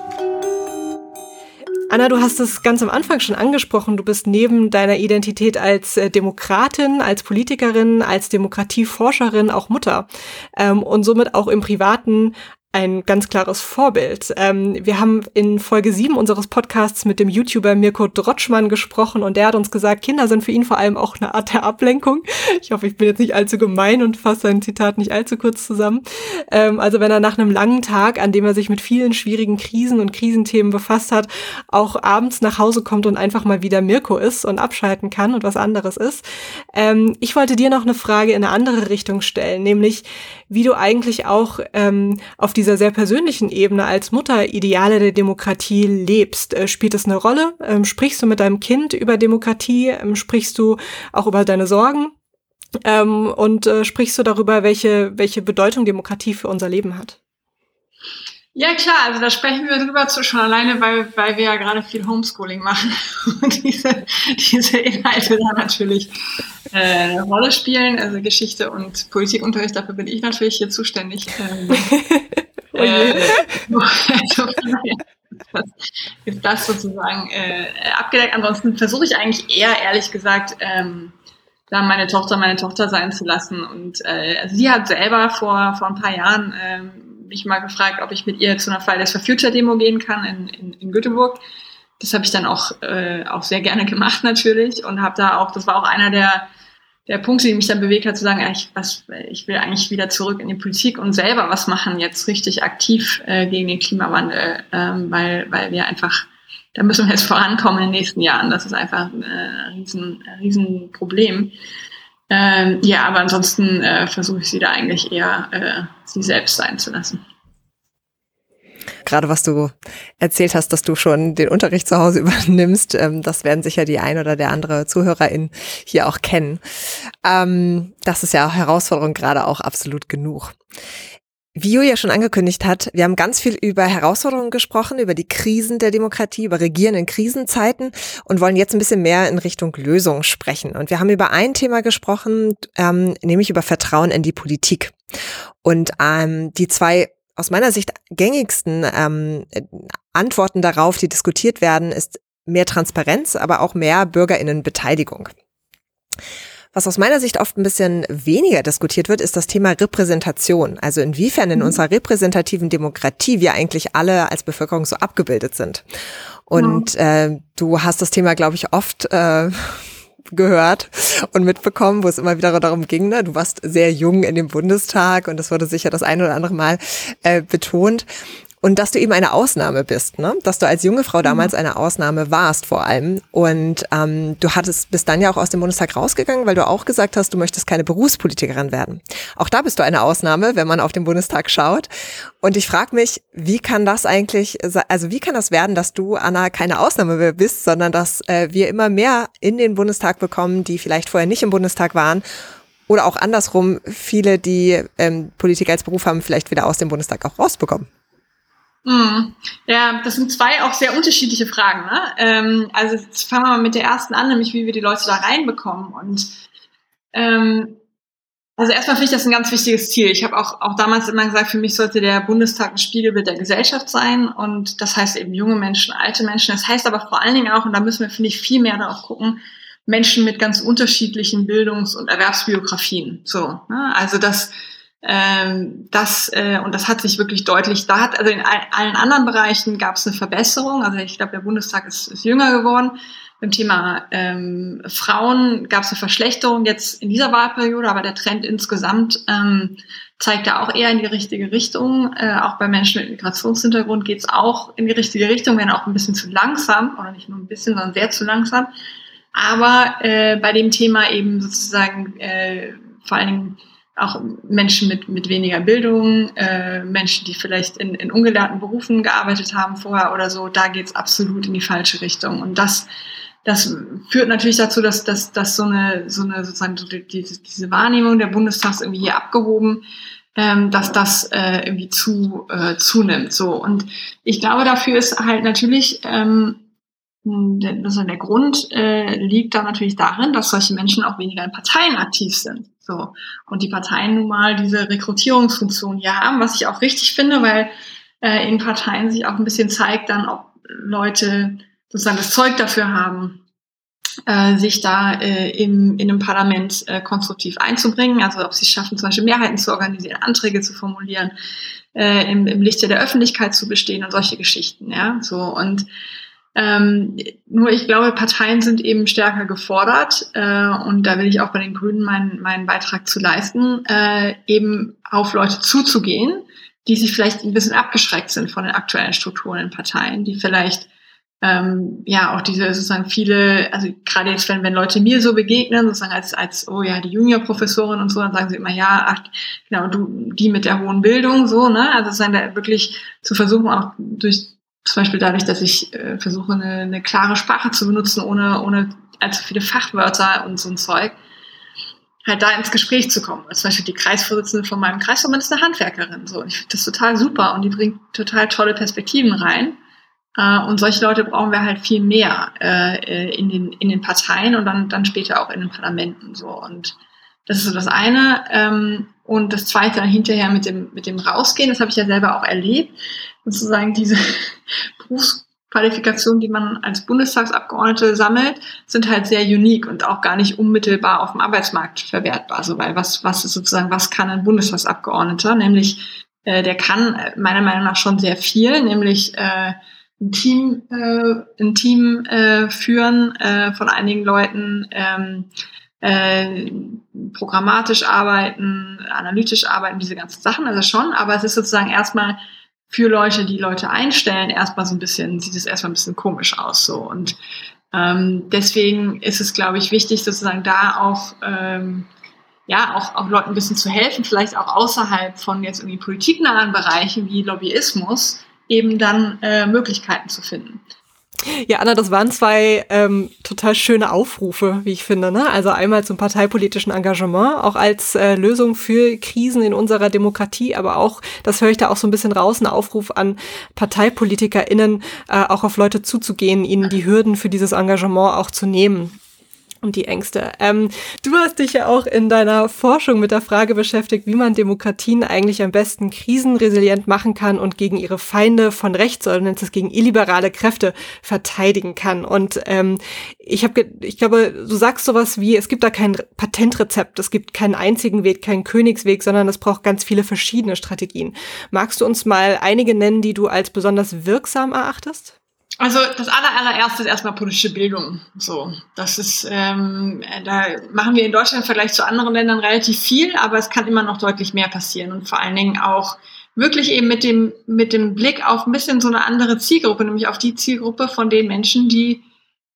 Anna, du hast es ganz am Anfang schon angesprochen. Du bist neben deiner Identität als äh, Demokratin, als Politikerin, als Demokratieforscherin auch Mutter ähm, und somit auch im Privaten ein ganz klares Vorbild. Ähm, wir haben in Folge 7 unseres Podcasts mit dem YouTuber Mirko Drotschmann gesprochen und der hat uns gesagt, Kinder sind für ihn vor allem auch eine Art der Ablenkung. Ich hoffe, ich bin jetzt nicht allzu gemein und fasse sein Zitat nicht allzu kurz zusammen. Ähm, also wenn er nach einem langen Tag, an dem er sich mit vielen schwierigen Krisen und Krisenthemen befasst hat, auch abends nach Hause kommt und einfach mal wieder Mirko ist und abschalten kann und was anderes ist. Ähm, ich wollte dir noch eine Frage in eine andere Richtung stellen, nämlich wie du eigentlich auch ähm, auf dieser sehr persönlichen Ebene als Mutter Ideale der Demokratie lebst. Äh, spielt es eine Rolle? Ähm, sprichst du mit deinem Kind über Demokratie? Ähm, sprichst du auch über deine Sorgen? Ähm, und äh, sprichst du darüber, welche, welche Bedeutung Demokratie für unser Leben hat? Ja, klar, also da sprechen wir drüber zu, schon alleine, weil, weil wir ja gerade viel Homeschooling machen und diese, diese Inhalte da natürlich äh, eine Rolle spielen. Also Geschichte und Politikunterricht, dafür bin ich natürlich hier zuständig. Ähm, oh äh, also, ist das sozusagen äh, abgedeckt. Ansonsten versuche ich eigentlich eher, ehrlich gesagt, ähm, da meine Tochter meine Tochter sein zu lassen. Und äh, sie hat selber vor, vor ein paar Jahren ähm, mich mal gefragt, ob ich mit ihr zu einer Fridays for Future Demo gehen kann in, in, in Göteborg. Das habe ich dann auch, äh, auch sehr gerne gemacht natürlich und habe da auch, das war auch einer der, der Punkte, die mich dann bewegt hat, zu sagen, ich, was, ich will eigentlich wieder zurück in die Politik und selber was machen, jetzt richtig aktiv äh, gegen den Klimawandel, ähm, weil, weil wir einfach, da müssen wir jetzt vorankommen in den nächsten Jahren. Das ist einfach äh, ein riesen, ein riesen Problem. Ähm, ja, aber ansonsten äh, versuche ich sie da eigentlich eher äh, sie selbst sein zu lassen. Gerade was du erzählt hast, dass du schon den Unterricht zu Hause übernimmst, ähm, das werden sicher die ein oder der andere Zuhörerin hier auch kennen. Ähm, das ist ja Herausforderung gerade auch absolut genug. Wie Julia schon angekündigt hat, wir haben ganz viel über Herausforderungen gesprochen, über die Krisen der Demokratie, über Regieren in Krisenzeiten und wollen jetzt ein bisschen mehr in Richtung Lösung sprechen. Und wir haben über ein Thema gesprochen, ähm, nämlich über Vertrauen in die Politik. Und ähm, die zwei aus meiner Sicht gängigsten ähm, Antworten darauf, die diskutiert werden, ist mehr Transparenz, aber auch mehr Bürgerinnenbeteiligung. Was aus meiner Sicht oft ein bisschen weniger diskutiert wird, ist das Thema Repräsentation. Also inwiefern in mhm. unserer repräsentativen Demokratie wir eigentlich alle als Bevölkerung so abgebildet sind. Und äh, du hast das Thema, glaube ich, oft äh, gehört und mitbekommen, wo es immer wieder darum ging. Ne? Du warst sehr jung in dem Bundestag und das wurde sicher das eine oder andere Mal äh, betont. Und dass du eben eine Ausnahme bist, ne? Dass du als junge Frau damals mhm. eine Ausnahme warst vor allem. Und ähm, du hattest bist dann ja auch aus dem Bundestag rausgegangen, weil du auch gesagt hast, du möchtest keine Berufspolitikerin werden. Auch da bist du eine Ausnahme, wenn man auf den Bundestag schaut. Und ich frage mich, wie kann das eigentlich, also wie kann das werden, dass du, Anna, keine Ausnahme mehr bist, sondern dass äh, wir immer mehr in den Bundestag bekommen, die vielleicht vorher nicht im Bundestag waren oder auch andersrum viele, die ähm, Politik als Beruf haben, vielleicht wieder aus dem Bundestag auch rausbekommen? Mhm. Ja, das sind zwei auch sehr unterschiedliche Fragen. Ne? Ähm, also fangen wir mal mit der ersten an, nämlich wie wir die Leute da reinbekommen. Und ähm, also erstmal finde ich das ein ganz wichtiges Ziel. Ich habe auch, auch damals immer gesagt, für mich sollte der Bundestag ein Spiegelbild der Gesellschaft sein. Und das heißt eben junge Menschen, alte Menschen. Das heißt aber vor allen Dingen auch, und da müssen wir, finde ich, viel mehr darauf gucken, Menschen mit ganz unterschiedlichen Bildungs- und Erwerbsbiografien. So, ne? Also das, ähm, das äh, und das hat sich wirklich deutlich. Da hat also in allen anderen Bereichen gab es eine Verbesserung. Also ich glaube, der Bundestag ist, ist jünger geworden. Beim Thema ähm, Frauen gab es eine Verschlechterung jetzt in dieser Wahlperiode, aber der Trend insgesamt ähm, zeigt ja auch eher in die richtige Richtung. Äh, auch bei Menschen mit Migrationshintergrund geht es auch in die richtige Richtung, wenn auch ein bisschen zu langsam oder nicht nur ein bisschen, sondern sehr zu langsam. Aber äh, bei dem Thema eben sozusagen äh, vor allen Dingen auch Menschen mit, mit weniger Bildung, äh, Menschen, die vielleicht in, in ungelernten Berufen gearbeitet haben vorher oder so, da geht's absolut in die falsche Richtung. Und das das führt natürlich dazu, dass, dass, dass so eine, so eine sozusagen so die, diese Wahrnehmung der Bundestags irgendwie hier abgehoben, ähm, dass das äh, irgendwie zu äh, zunimmt. So und ich glaube, dafür ist halt natürlich ähm, der, also der Grund äh, liegt da natürlich darin, dass solche Menschen auch weniger in Parteien aktiv sind. So und die Parteien nun mal diese Rekrutierungsfunktion hier haben, was ich auch richtig finde, weil äh, in Parteien sich auch ein bisschen zeigt, dann ob Leute sozusagen das Zeug dafür haben, äh, sich da äh, im, in einem Parlament äh, konstruktiv einzubringen. Also ob sie es schaffen, zum Beispiel Mehrheiten zu organisieren, Anträge zu formulieren, äh, im, im Lichte der Öffentlichkeit zu bestehen und solche Geschichten. Ja, so und ähm, nur ich glaube, Parteien sind eben stärker gefordert äh, und da will ich auch bei den Grünen meinen, meinen Beitrag zu leisten, äh, eben auf Leute zuzugehen, die sich vielleicht ein bisschen abgeschreckt sind von den aktuellen Strukturen in Parteien, die vielleicht ähm, ja auch diese sozusagen viele, also gerade jetzt, wenn, wenn Leute mir so begegnen, sozusagen als, als, oh ja, die Juniorprofessorin und so, dann sagen sie immer, ja, ach, genau, du, die mit der hohen Bildung, so, ne? Also sozusagen da wirklich zu versuchen, auch durch, zum Beispiel dadurch, dass ich äh, versuche, eine, eine klare Sprache zu benutzen, ohne, ohne allzu viele Fachwörter und so ein Zeug, halt da ins Gespräch zu kommen. Zum Beispiel die Kreisvorsitzende von meinem Kreisverband ist eine Handwerkerin, so. Und ich finde das total super und die bringt total tolle Perspektiven rein. Äh, und solche Leute brauchen wir halt viel mehr äh, in, den, in den Parteien und dann, dann später auch in den Parlamenten. So. Und das ist so das eine. Ähm, und das zweite dann hinterher mit dem, mit dem Rausgehen, das habe ich ja selber auch erlebt. Sozusagen diese Berufsqualifikationen, die man als Bundestagsabgeordnete sammelt, sind halt sehr unique und auch gar nicht unmittelbar auf dem Arbeitsmarkt verwertbar. So, weil was, was ist sozusagen, was kann ein Bundestagsabgeordneter? Nämlich, äh, der kann äh, meiner Meinung nach schon sehr viel, nämlich äh, ein Team, äh, ein Team äh, führen äh, von einigen Leuten, ähm, äh, programmatisch arbeiten, analytisch arbeiten, diese ganzen Sachen, also schon, aber es ist sozusagen erstmal für Leute, die Leute einstellen, erstmal so ein bisschen, sieht es erstmal ein bisschen komisch aus so. Und ähm, deswegen ist es, glaube ich, wichtig, sozusagen da auch ähm, ja, auch, auch Leuten ein bisschen zu helfen, vielleicht auch außerhalb von jetzt irgendwie politiknahen Bereichen wie Lobbyismus, eben dann äh, Möglichkeiten zu finden. Ja, Anna, das waren zwei ähm, total schöne Aufrufe, wie ich finde. Ne? Also einmal zum parteipolitischen Engagement, auch als äh, Lösung für Krisen in unserer Demokratie, aber auch, das höre ich da auch so ein bisschen raus, ein Aufruf an ParteipolitikerInnen, äh, auch auf Leute zuzugehen, ihnen die Hürden für dieses Engagement auch zu nehmen und die Ängste. Ähm, du hast dich ja auch in deiner Forschung mit der Frage beschäftigt, wie man Demokratien eigentlich am besten krisenresilient machen kann und gegen ihre Feinde von rechts oder nennt es gegen illiberale Kräfte verteidigen kann. Und ähm, ich habe, ich glaube, du sagst sowas wie, es gibt da kein Patentrezept, es gibt keinen einzigen Weg, keinen Königsweg, sondern es braucht ganz viele verschiedene Strategien. Magst du uns mal einige nennen, die du als besonders wirksam erachtest? Also das aller, allererste ist erstmal politische Bildung. So, das ist, ähm, da machen wir in Deutschland im Vergleich zu anderen Ländern relativ viel, aber es kann immer noch deutlich mehr passieren und vor allen Dingen auch wirklich eben mit dem mit dem Blick auf ein bisschen so eine andere Zielgruppe, nämlich auf die Zielgruppe von den Menschen, die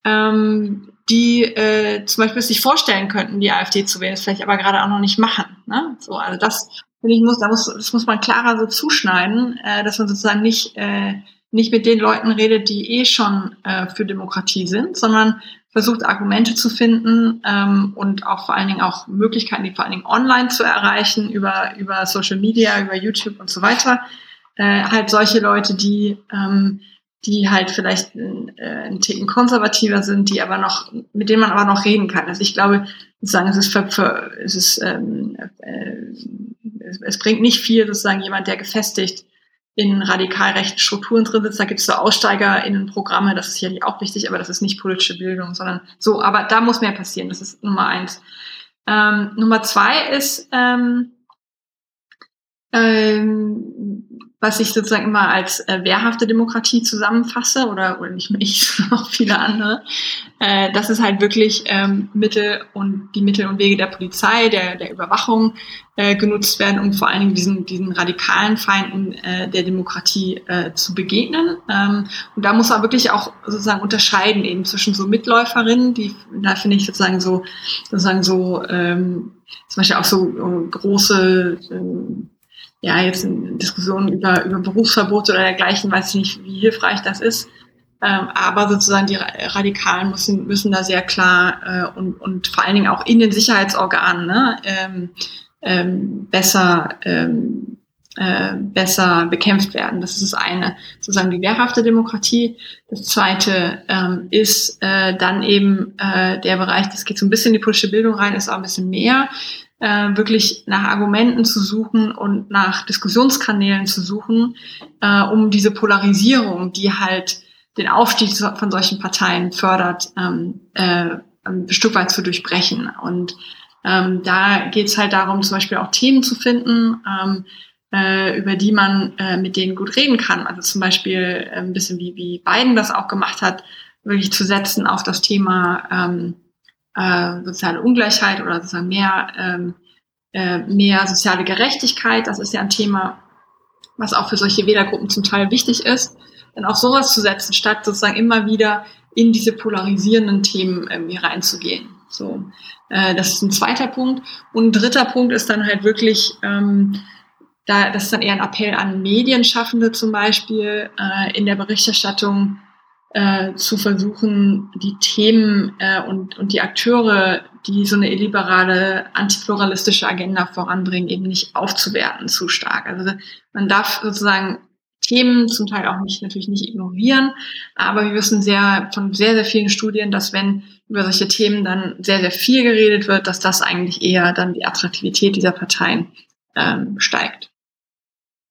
ähm, die äh, zum Beispiel sich vorstellen könnten, die AfD zu wählen, das vielleicht aber gerade auch noch nicht machen. Ne? So, also das finde ich muss, da muss, das muss man klarer so zuschneiden, äh, dass man sozusagen nicht äh, nicht mit den Leuten redet, die eh schon äh, für Demokratie sind, sondern versucht Argumente zu finden ähm, und auch vor allen Dingen auch Möglichkeiten, die vor allen Dingen online zu erreichen, über, über Social Media, über YouTube und so weiter. Äh, halt solche Leute, die, ähm, die halt vielleicht äh, ein Ticken konservativer sind, die aber noch, mit denen man aber noch reden kann. Also ich glaube, sozusagen, es ist, für, für, es, ist ähm, äh, es, es bringt nicht viel, sozusagen jemand, der gefestigt in radikal rechten Strukturen drin sitzt. Da gibt es so AussteigerInnen-Programme, das ist sicherlich auch wichtig, aber das ist nicht politische Bildung, sondern so, aber da muss mehr passieren. Das ist Nummer eins. Ähm, Nummer zwei ist, ähm, ähm, was ich sozusagen immer als äh, wehrhafte Demokratie zusammenfasse, oder, oder nicht nur ich, sondern auch viele andere, äh, dass es halt wirklich ähm, Mittel und die Mittel und Wege der Polizei, der, der Überwachung äh, genutzt werden, um vor allen Dingen diesen, diesen radikalen Feinden äh, der Demokratie äh, zu begegnen. Ähm, und da muss man wirklich auch sozusagen unterscheiden eben zwischen so Mitläuferinnen, die da finde ich sozusagen so, sozusagen so ähm, zum Beispiel auch so äh, große ähm, ja, jetzt in Diskussionen über, über Berufsverbote oder dergleichen, weiß ich nicht, wie hilfreich das ist. Ähm, aber sozusagen die Radikalen müssen, müssen da sehr klar äh, und, und vor allen Dingen auch in den Sicherheitsorganen ne, ähm, ähm, besser, ähm, äh, besser bekämpft werden. Das ist das eine, sozusagen die wehrhafte Demokratie. Das zweite ähm, ist äh, dann eben äh, der Bereich, das geht so ein bisschen in die politische Bildung rein, ist auch ein bisschen mehr, äh, wirklich nach Argumenten zu suchen und nach Diskussionskanälen zu suchen, äh, um diese Polarisierung, die halt den Aufstieg von solchen Parteien fördert, ähm, äh, ein Stück weit zu durchbrechen. Und ähm, da geht es halt darum, zum Beispiel auch Themen zu finden, ähm, äh, über die man äh, mit denen gut reden kann. Also zum Beispiel äh, ein bisschen wie, wie Biden das auch gemacht hat, wirklich zu setzen auf das Thema ähm, äh, soziale Ungleichheit oder sozusagen mehr, ähm, äh, mehr soziale Gerechtigkeit. Das ist ja ein Thema, was auch für solche Wählergruppen zum Teil wichtig ist. Dann auch sowas zu setzen, statt sozusagen immer wieder in diese polarisierenden Themen irgendwie reinzugehen. So, äh, das ist ein zweiter Punkt. Und ein dritter Punkt ist dann halt wirklich, ähm, da, das ist dann eher ein Appell an Medienschaffende zum Beispiel, äh, in der Berichterstattung äh, zu versuchen, die Themen äh, und, und die Akteure, die so eine illiberale, antipluralistische Agenda voranbringen, eben nicht aufzuwerten zu stark. Also man darf sozusagen Themen zum Teil auch nicht, natürlich nicht ignorieren, aber wir wissen sehr von sehr, sehr vielen Studien, dass wenn über solche Themen dann sehr, sehr viel geredet wird, dass das eigentlich eher dann die Attraktivität dieser Parteien ähm, steigt.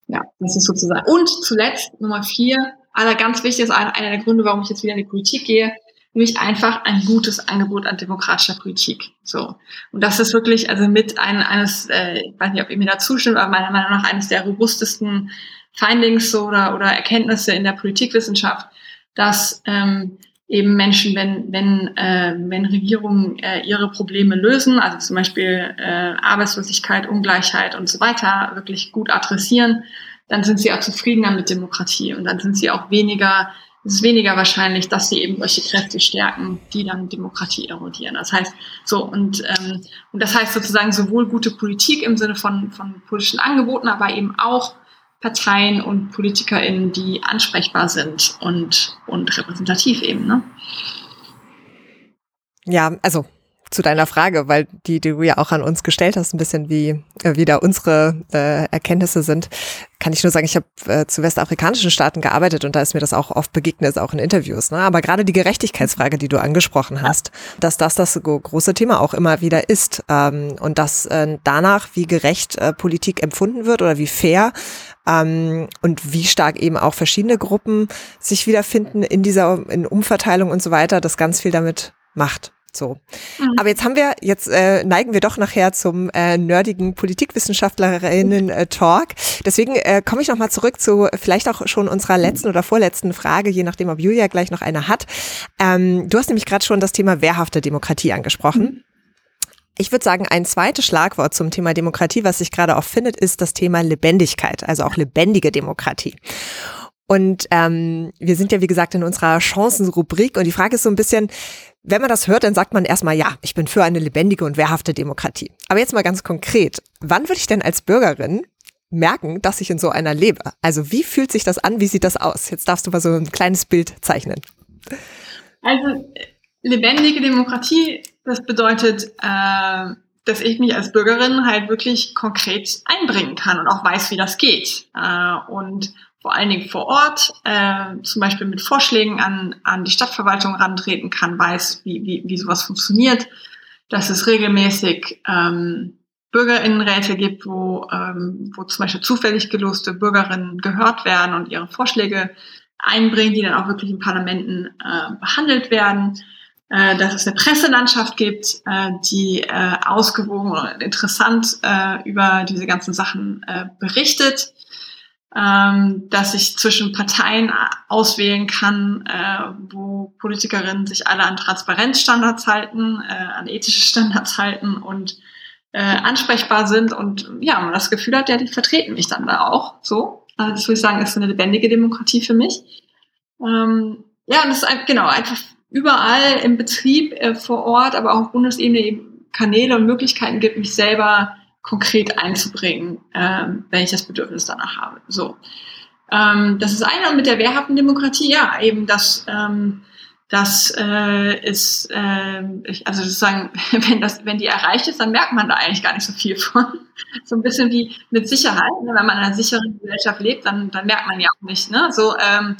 Ja, das ist sozusagen. Und zuletzt Nummer vier, aller ganz wichtig ist einer, der Gründe, warum ich jetzt wieder in die Politik gehe, nämlich einfach ein gutes Angebot an demokratischer Politik. So. Und das ist wirklich, also mit ein, eines, äh, ich weiß nicht, ob ihr mir da zustimmt, aber meiner Meinung nach eines der robustesten Findings oder, oder Erkenntnisse in der Politikwissenschaft, dass ähm, eben Menschen, wenn, wenn, äh, wenn Regierungen äh, ihre Probleme lösen, also zum Beispiel äh, Arbeitslosigkeit, Ungleichheit und so weiter, wirklich gut adressieren, dann sind sie auch zufriedener mit Demokratie und dann sind sie auch weniger, es ist weniger wahrscheinlich, dass sie eben solche Kräfte stärken, die dann Demokratie erodieren. Das heißt, so und, ähm, und das heißt sozusagen sowohl gute Politik im Sinne von, von politischen Angeboten, aber eben auch Parteien und PolitikerInnen, die ansprechbar sind und, und repräsentativ eben, ne? Ja, also zu deiner Frage, weil die, die du ja auch an uns gestellt hast, ein bisschen wie, äh, wie da unsere äh, Erkenntnisse sind, kann ich nur sagen, ich habe äh, zu westafrikanischen Staaten gearbeitet und da ist mir das auch oft begegnet, auch in Interviews. Ne? Aber gerade die Gerechtigkeitsfrage, die du angesprochen hast, dass das das große Thema auch immer wieder ist ähm, und dass äh, danach, wie gerecht äh, Politik empfunden wird oder wie fair ähm, und wie stark eben auch verschiedene Gruppen sich wiederfinden in dieser in Umverteilung und so weiter, das ganz viel damit macht. So. Mhm. Aber jetzt haben wir, jetzt äh, neigen wir doch nachher zum äh, nerdigen Politikwissenschaftlerinnen-Talk. Deswegen äh, komme ich nochmal zurück zu vielleicht auch schon unserer letzten oder vorletzten Frage, je nachdem, ob Julia gleich noch eine hat. Ähm, du hast nämlich gerade schon das Thema wehrhafte Demokratie angesprochen. Mhm. Ich würde sagen, ein zweites Schlagwort zum Thema Demokratie, was sich gerade auch findet, ist das Thema Lebendigkeit, also auch lebendige Demokratie. Und ähm, wir sind ja, wie gesagt, in unserer Chancenrubrik und die Frage ist so ein bisschen, wenn man das hört, dann sagt man erstmal, ja, ich bin für eine lebendige und wehrhafte Demokratie. Aber jetzt mal ganz konkret, wann würde ich denn als Bürgerin merken, dass ich in so einer lebe? Also wie fühlt sich das an? Wie sieht das aus? Jetzt darfst du mal so ein kleines Bild zeichnen. Also lebendige Demokratie, das bedeutet, äh, dass ich mich als Bürgerin halt wirklich konkret einbringen kann und auch weiß, wie das geht. Äh, und vor allen Dingen vor Ort, äh, zum Beispiel mit Vorschlägen an, an die Stadtverwaltung rantreten kann, weiß, wie, wie, wie sowas funktioniert, dass es regelmäßig ähm, Bürgerinnenräte gibt, wo, ähm, wo zum Beispiel zufällig geloste Bürgerinnen gehört werden und ihre Vorschläge einbringen, die dann auch wirklich in Parlamenten äh, behandelt werden. Äh, dass es eine Presselandschaft gibt, äh, die äh, ausgewogen und interessant äh, über diese ganzen Sachen äh, berichtet, ähm, dass ich zwischen Parteien auswählen kann, äh, wo Politikerinnen sich alle an Transparenzstandards halten, äh, an ethische Standards halten und äh, ansprechbar sind und ja, man das Gefühl hat, ja, die vertreten mich dann da auch so. Also das würde ich sagen, ist eine lebendige Demokratie für mich. Ähm, ja, und das ist genau einfach überall im Betrieb äh, vor Ort, aber auch auf Bundesebene eben Kanäle und Möglichkeiten gibt, mich selber konkret einzubringen, ähm, wenn ich das Bedürfnis danach habe. So, ähm, das ist eine und mit der wehrhaften Demokratie, ja, eben das, ähm, das äh, ist, äh, ich, also sozusagen, wenn das, wenn die erreicht ist, dann merkt man da eigentlich gar nicht so viel von. So ein bisschen wie mit Sicherheit, ne? wenn man in einer sicheren Gesellschaft lebt, dann, dann merkt man ja auch nicht, ne? So, ähm,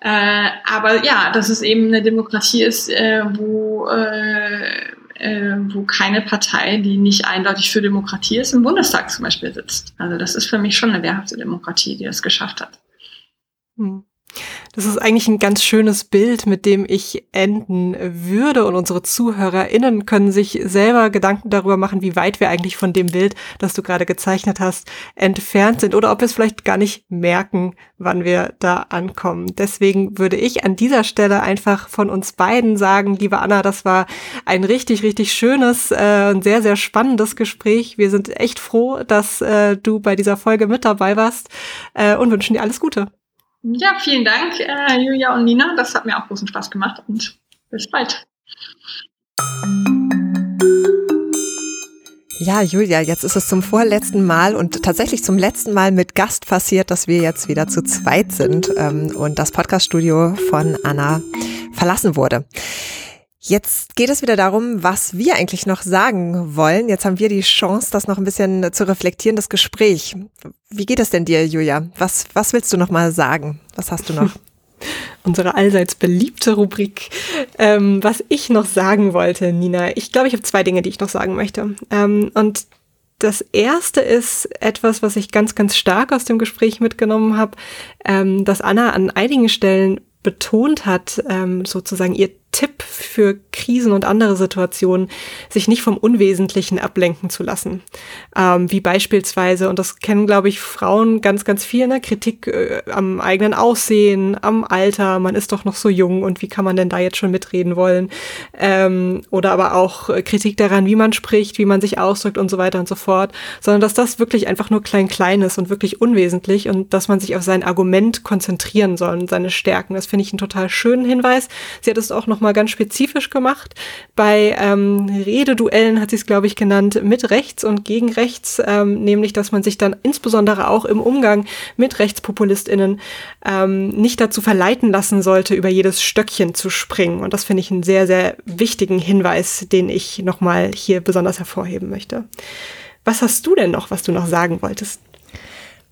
äh, aber ja, dass es eben eine Demokratie ist, äh, wo, äh, äh, wo keine Partei, die nicht eindeutig für Demokratie ist, im Bundestag zum Beispiel sitzt. Also das ist für mich schon eine wehrhafte Demokratie, die das geschafft hat. Hm. Das ist eigentlich ein ganz schönes Bild, mit dem ich enden würde und unsere ZuhörerInnen können sich selber Gedanken darüber machen, wie weit wir eigentlich von dem Bild, das du gerade gezeichnet hast, entfernt sind oder ob wir es vielleicht gar nicht merken, wann wir da ankommen. Deswegen würde ich an dieser Stelle einfach von uns beiden sagen, liebe Anna, das war ein richtig, richtig schönes, äh, sehr, sehr spannendes Gespräch. Wir sind echt froh, dass äh, du bei dieser Folge mit dabei warst äh, und wünschen dir alles Gute. Ja, vielen Dank, äh, Julia und Nina. Das hat mir auch großen Spaß gemacht und bis bald. Ja, Julia, jetzt ist es zum vorletzten Mal und tatsächlich zum letzten Mal mit Gast passiert, dass wir jetzt wieder zu zweit sind ähm, und das Podcaststudio von Anna verlassen wurde. Jetzt geht es wieder darum, was wir eigentlich noch sagen wollen. Jetzt haben wir die Chance, das noch ein bisschen zu reflektieren, das Gespräch. Wie geht es denn dir, Julia? Was, was willst du noch mal sagen? Was hast du noch? Unsere allseits beliebte Rubrik. Ähm, was ich noch sagen wollte, Nina. Ich glaube, ich habe zwei Dinge, die ich noch sagen möchte. Ähm, und das erste ist etwas, was ich ganz, ganz stark aus dem Gespräch mitgenommen habe, ähm, dass Anna an einigen Stellen betont hat, ähm, sozusagen ihr Tipp für Krisen und andere Situationen, sich nicht vom Unwesentlichen ablenken zu lassen. Ähm, wie beispielsweise, und das kennen, glaube ich, Frauen ganz, ganz viel, ne? Kritik äh, am eigenen Aussehen, am Alter, man ist doch noch so jung und wie kann man denn da jetzt schon mitreden wollen? Ähm, oder aber auch Kritik daran, wie man spricht, wie man sich ausdrückt und so weiter und so fort, sondern dass das wirklich einfach nur klein-klein ist und wirklich unwesentlich und dass man sich auf sein Argument konzentrieren soll und seine Stärken. Das finde ich einen total schönen Hinweis. Sie hat es auch noch mal ganz spezifisch gemacht. Bei ähm, Rededuellen hat sie es, glaube ich, genannt, mit rechts und gegen rechts, ähm, nämlich, dass man sich dann insbesondere auch im Umgang mit RechtspopulistInnen ähm, nicht dazu verleiten lassen sollte, über jedes Stöckchen zu springen. Und das finde ich einen sehr, sehr wichtigen Hinweis, den ich nochmal hier besonders hervorheben möchte. Was hast du denn noch, was du noch sagen wolltest?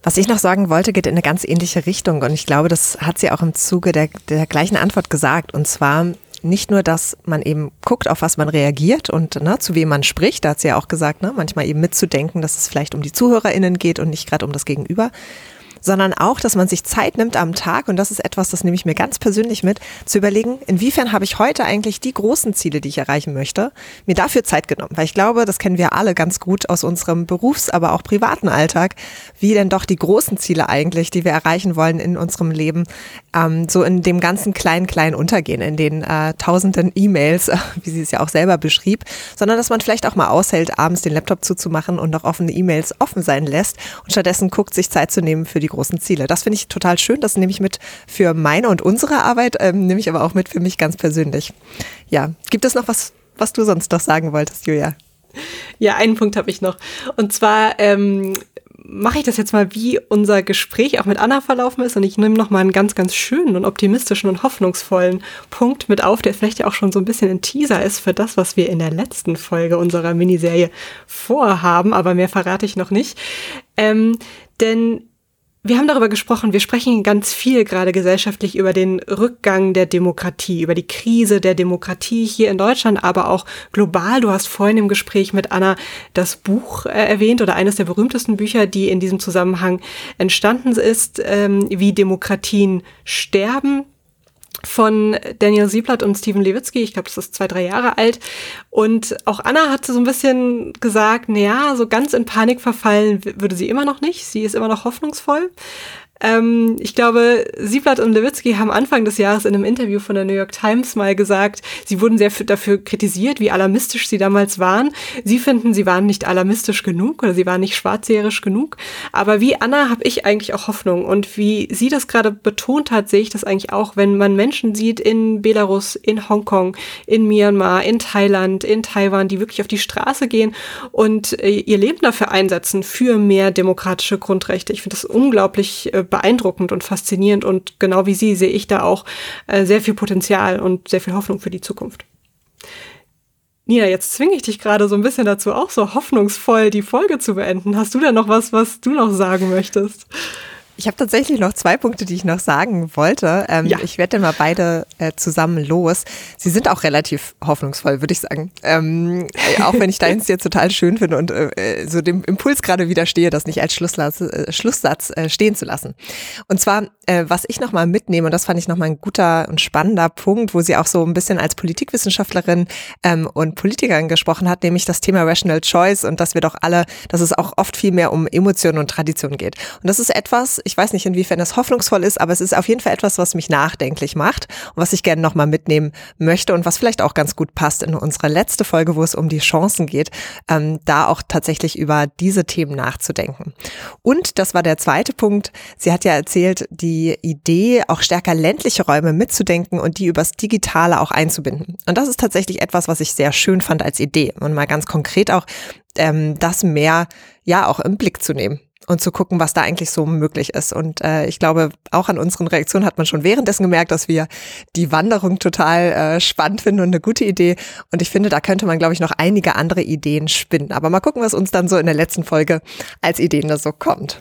Was ich noch sagen wollte, geht in eine ganz ähnliche Richtung. Und ich glaube, das hat sie auch im Zuge der, der gleichen Antwort gesagt. Und zwar, nicht nur, dass man eben guckt, auf was man reagiert und ne, zu wem man spricht, da hat sie ja auch gesagt, ne, manchmal eben mitzudenken, dass es vielleicht um die ZuhörerInnen geht und nicht gerade um das Gegenüber, sondern auch, dass man sich Zeit nimmt am Tag, und das ist etwas, das nehme ich mir ganz persönlich mit, zu überlegen, inwiefern habe ich heute eigentlich die großen Ziele, die ich erreichen möchte, mir dafür Zeit genommen. Weil ich glaube, das kennen wir alle ganz gut aus unserem Berufs-, aber auch privaten Alltag, wie denn doch die großen Ziele eigentlich, die wir erreichen wollen in unserem Leben, ähm, so in dem ganzen kleinen, kleinen untergehen, in den äh, tausenden E-Mails, wie sie es ja auch selber beschrieb, sondern dass man vielleicht auch mal aushält, abends den Laptop zuzumachen und noch offene E-Mails offen sein lässt und stattdessen guckt, sich Zeit zu nehmen für die großen Ziele. Das finde ich total schön. Das nehme ich mit für meine und unsere Arbeit, ähm, nehme ich aber auch mit für mich ganz persönlich. Ja, gibt es noch was, was du sonst noch sagen wolltest, Julia? Ja, einen Punkt habe ich noch. Und zwar ähm, mache ich das jetzt mal, wie unser Gespräch auch mit Anna verlaufen ist. Und ich nehme noch mal einen ganz, ganz schönen und optimistischen und hoffnungsvollen Punkt mit auf, der vielleicht ja auch schon so ein bisschen ein Teaser ist für das, was wir in der letzten Folge unserer Miniserie vorhaben. Aber mehr verrate ich noch nicht. Ähm, denn wir haben darüber gesprochen, wir sprechen ganz viel gerade gesellschaftlich über den Rückgang der Demokratie, über die Krise der Demokratie hier in Deutschland, aber auch global. Du hast vorhin im Gespräch mit Anna das Buch äh, erwähnt oder eines der berühmtesten Bücher, die in diesem Zusammenhang entstanden ist, ähm, wie Demokratien sterben von Daniel Sieblatt und Steven Levitsky. Ich glaube, das ist zwei, drei Jahre alt. Und auch Anna hat so ein bisschen gesagt, naja, so ganz in Panik verfallen würde sie immer noch nicht. Sie ist immer noch hoffnungsvoll. Ähm, ich glaube, Sieblatt und Lewitsky haben Anfang des Jahres in einem Interview von der New York Times mal gesagt, sie wurden sehr dafür kritisiert, wie alarmistisch sie damals waren. Sie finden, sie waren nicht alarmistisch genug oder sie waren nicht schwarzseherisch genug. Aber wie Anna habe ich eigentlich auch Hoffnung. Und wie sie das gerade betont hat, sehe ich das eigentlich auch, wenn man Menschen sieht in Belarus, in Hongkong, in Myanmar, in Thailand, in Taiwan, die wirklich auf die Straße gehen und äh, ihr Leben dafür einsetzen, für mehr demokratische Grundrechte. Ich finde das unglaublich äh, beeindruckend und faszinierend und genau wie Sie sehe ich da auch äh, sehr viel Potenzial und sehr viel Hoffnung für die Zukunft. Nina, jetzt zwinge ich dich gerade so ein bisschen dazu, auch so hoffnungsvoll die Folge zu beenden. Hast du da noch was, was du noch sagen möchtest? Ich habe tatsächlich noch zwei Punkte, die ich noch sagen wollte. Ähm, ja. Ich werde dann mal beide äh, zusammen los. Sie sind auch relativ hoffnungsvoll, würde ich sagen. Ähm, äh, auch wenn ich deins jetzt total schön finde und äh, so dem Impuls gerade widerstehe, das nicht als Schlusssatz, äh, Schlusssatz äh, stehen zu lassen. Und zwar, äh, was ich nochmal mitnehme, und das fand ich nochmal ein guter und spannender Punkt, wo sie auch so ein bisschen als Politikwissenschaftlerin ähm, und Politikerin gesprochen hat, nämlich das Thema Rational Choice und dass wir doch alle, dass es auch oft viel mehr um Emotionen und Tradition geht. Und das ist etwas, ich weiß nicht, inwiefern es hoffnungsvoll ist, aber es ist auf jeden Fall etwas, was mich nachdenklich macht und was ich gerne nochmal mitnehmen möchte und was vielleicht auch ganz gut passt in unsere letzte Folge, wo es um die Chancen geht, ähm, da auch tatsächlich über diese Themen nachzudenken. Und das war der zweite Punkt. Sie hat ja erzählt, die Idee, auch stärker ländliche Räume mitzudenken und die übers Digitale auch einzubinden. Und das ist tatsächlich etwas, was ich sehr schön fand als Idee und mal ganz konkret auch ähm, das mehr ja auch im Blick zu nehmen und zu gucken, was da eigentlich so möglich ist. Und äh, ich glaube, auch an unseren Reaktionen hat man schon währenddessen gemerkt, dass wir die Wanderung total äh, spannend finden und eine gute Idee. Und ich finde, da könnte man, glaube ich, noch einige andere Ideen spinnen. Aber mal gucken, was uns dann so in der letzten Folge als Ideen da so kommt.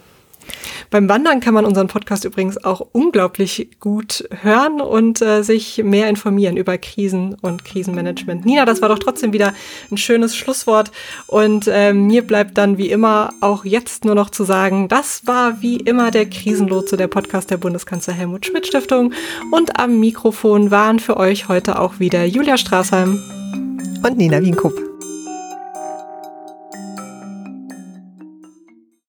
Beim Wandern kann man unseren Podcast übrigens auch unglaublich gut hören und äh, sich mehr informieren über Krisen und Krisenmanagement. Nina, das war doch trotzdem wieder ein schönes Schlusswort. Und äh, mir bleibt dann wie immer auch jetzt nur noch zu sagen, das war wie immer der Krisenlotse, der Podcast der Bundeskanzler Helmut Schmidt Stiftung. Und am Mikrofon waren für euch heute auch wieder Julia Straßheim und Nina Wienkup.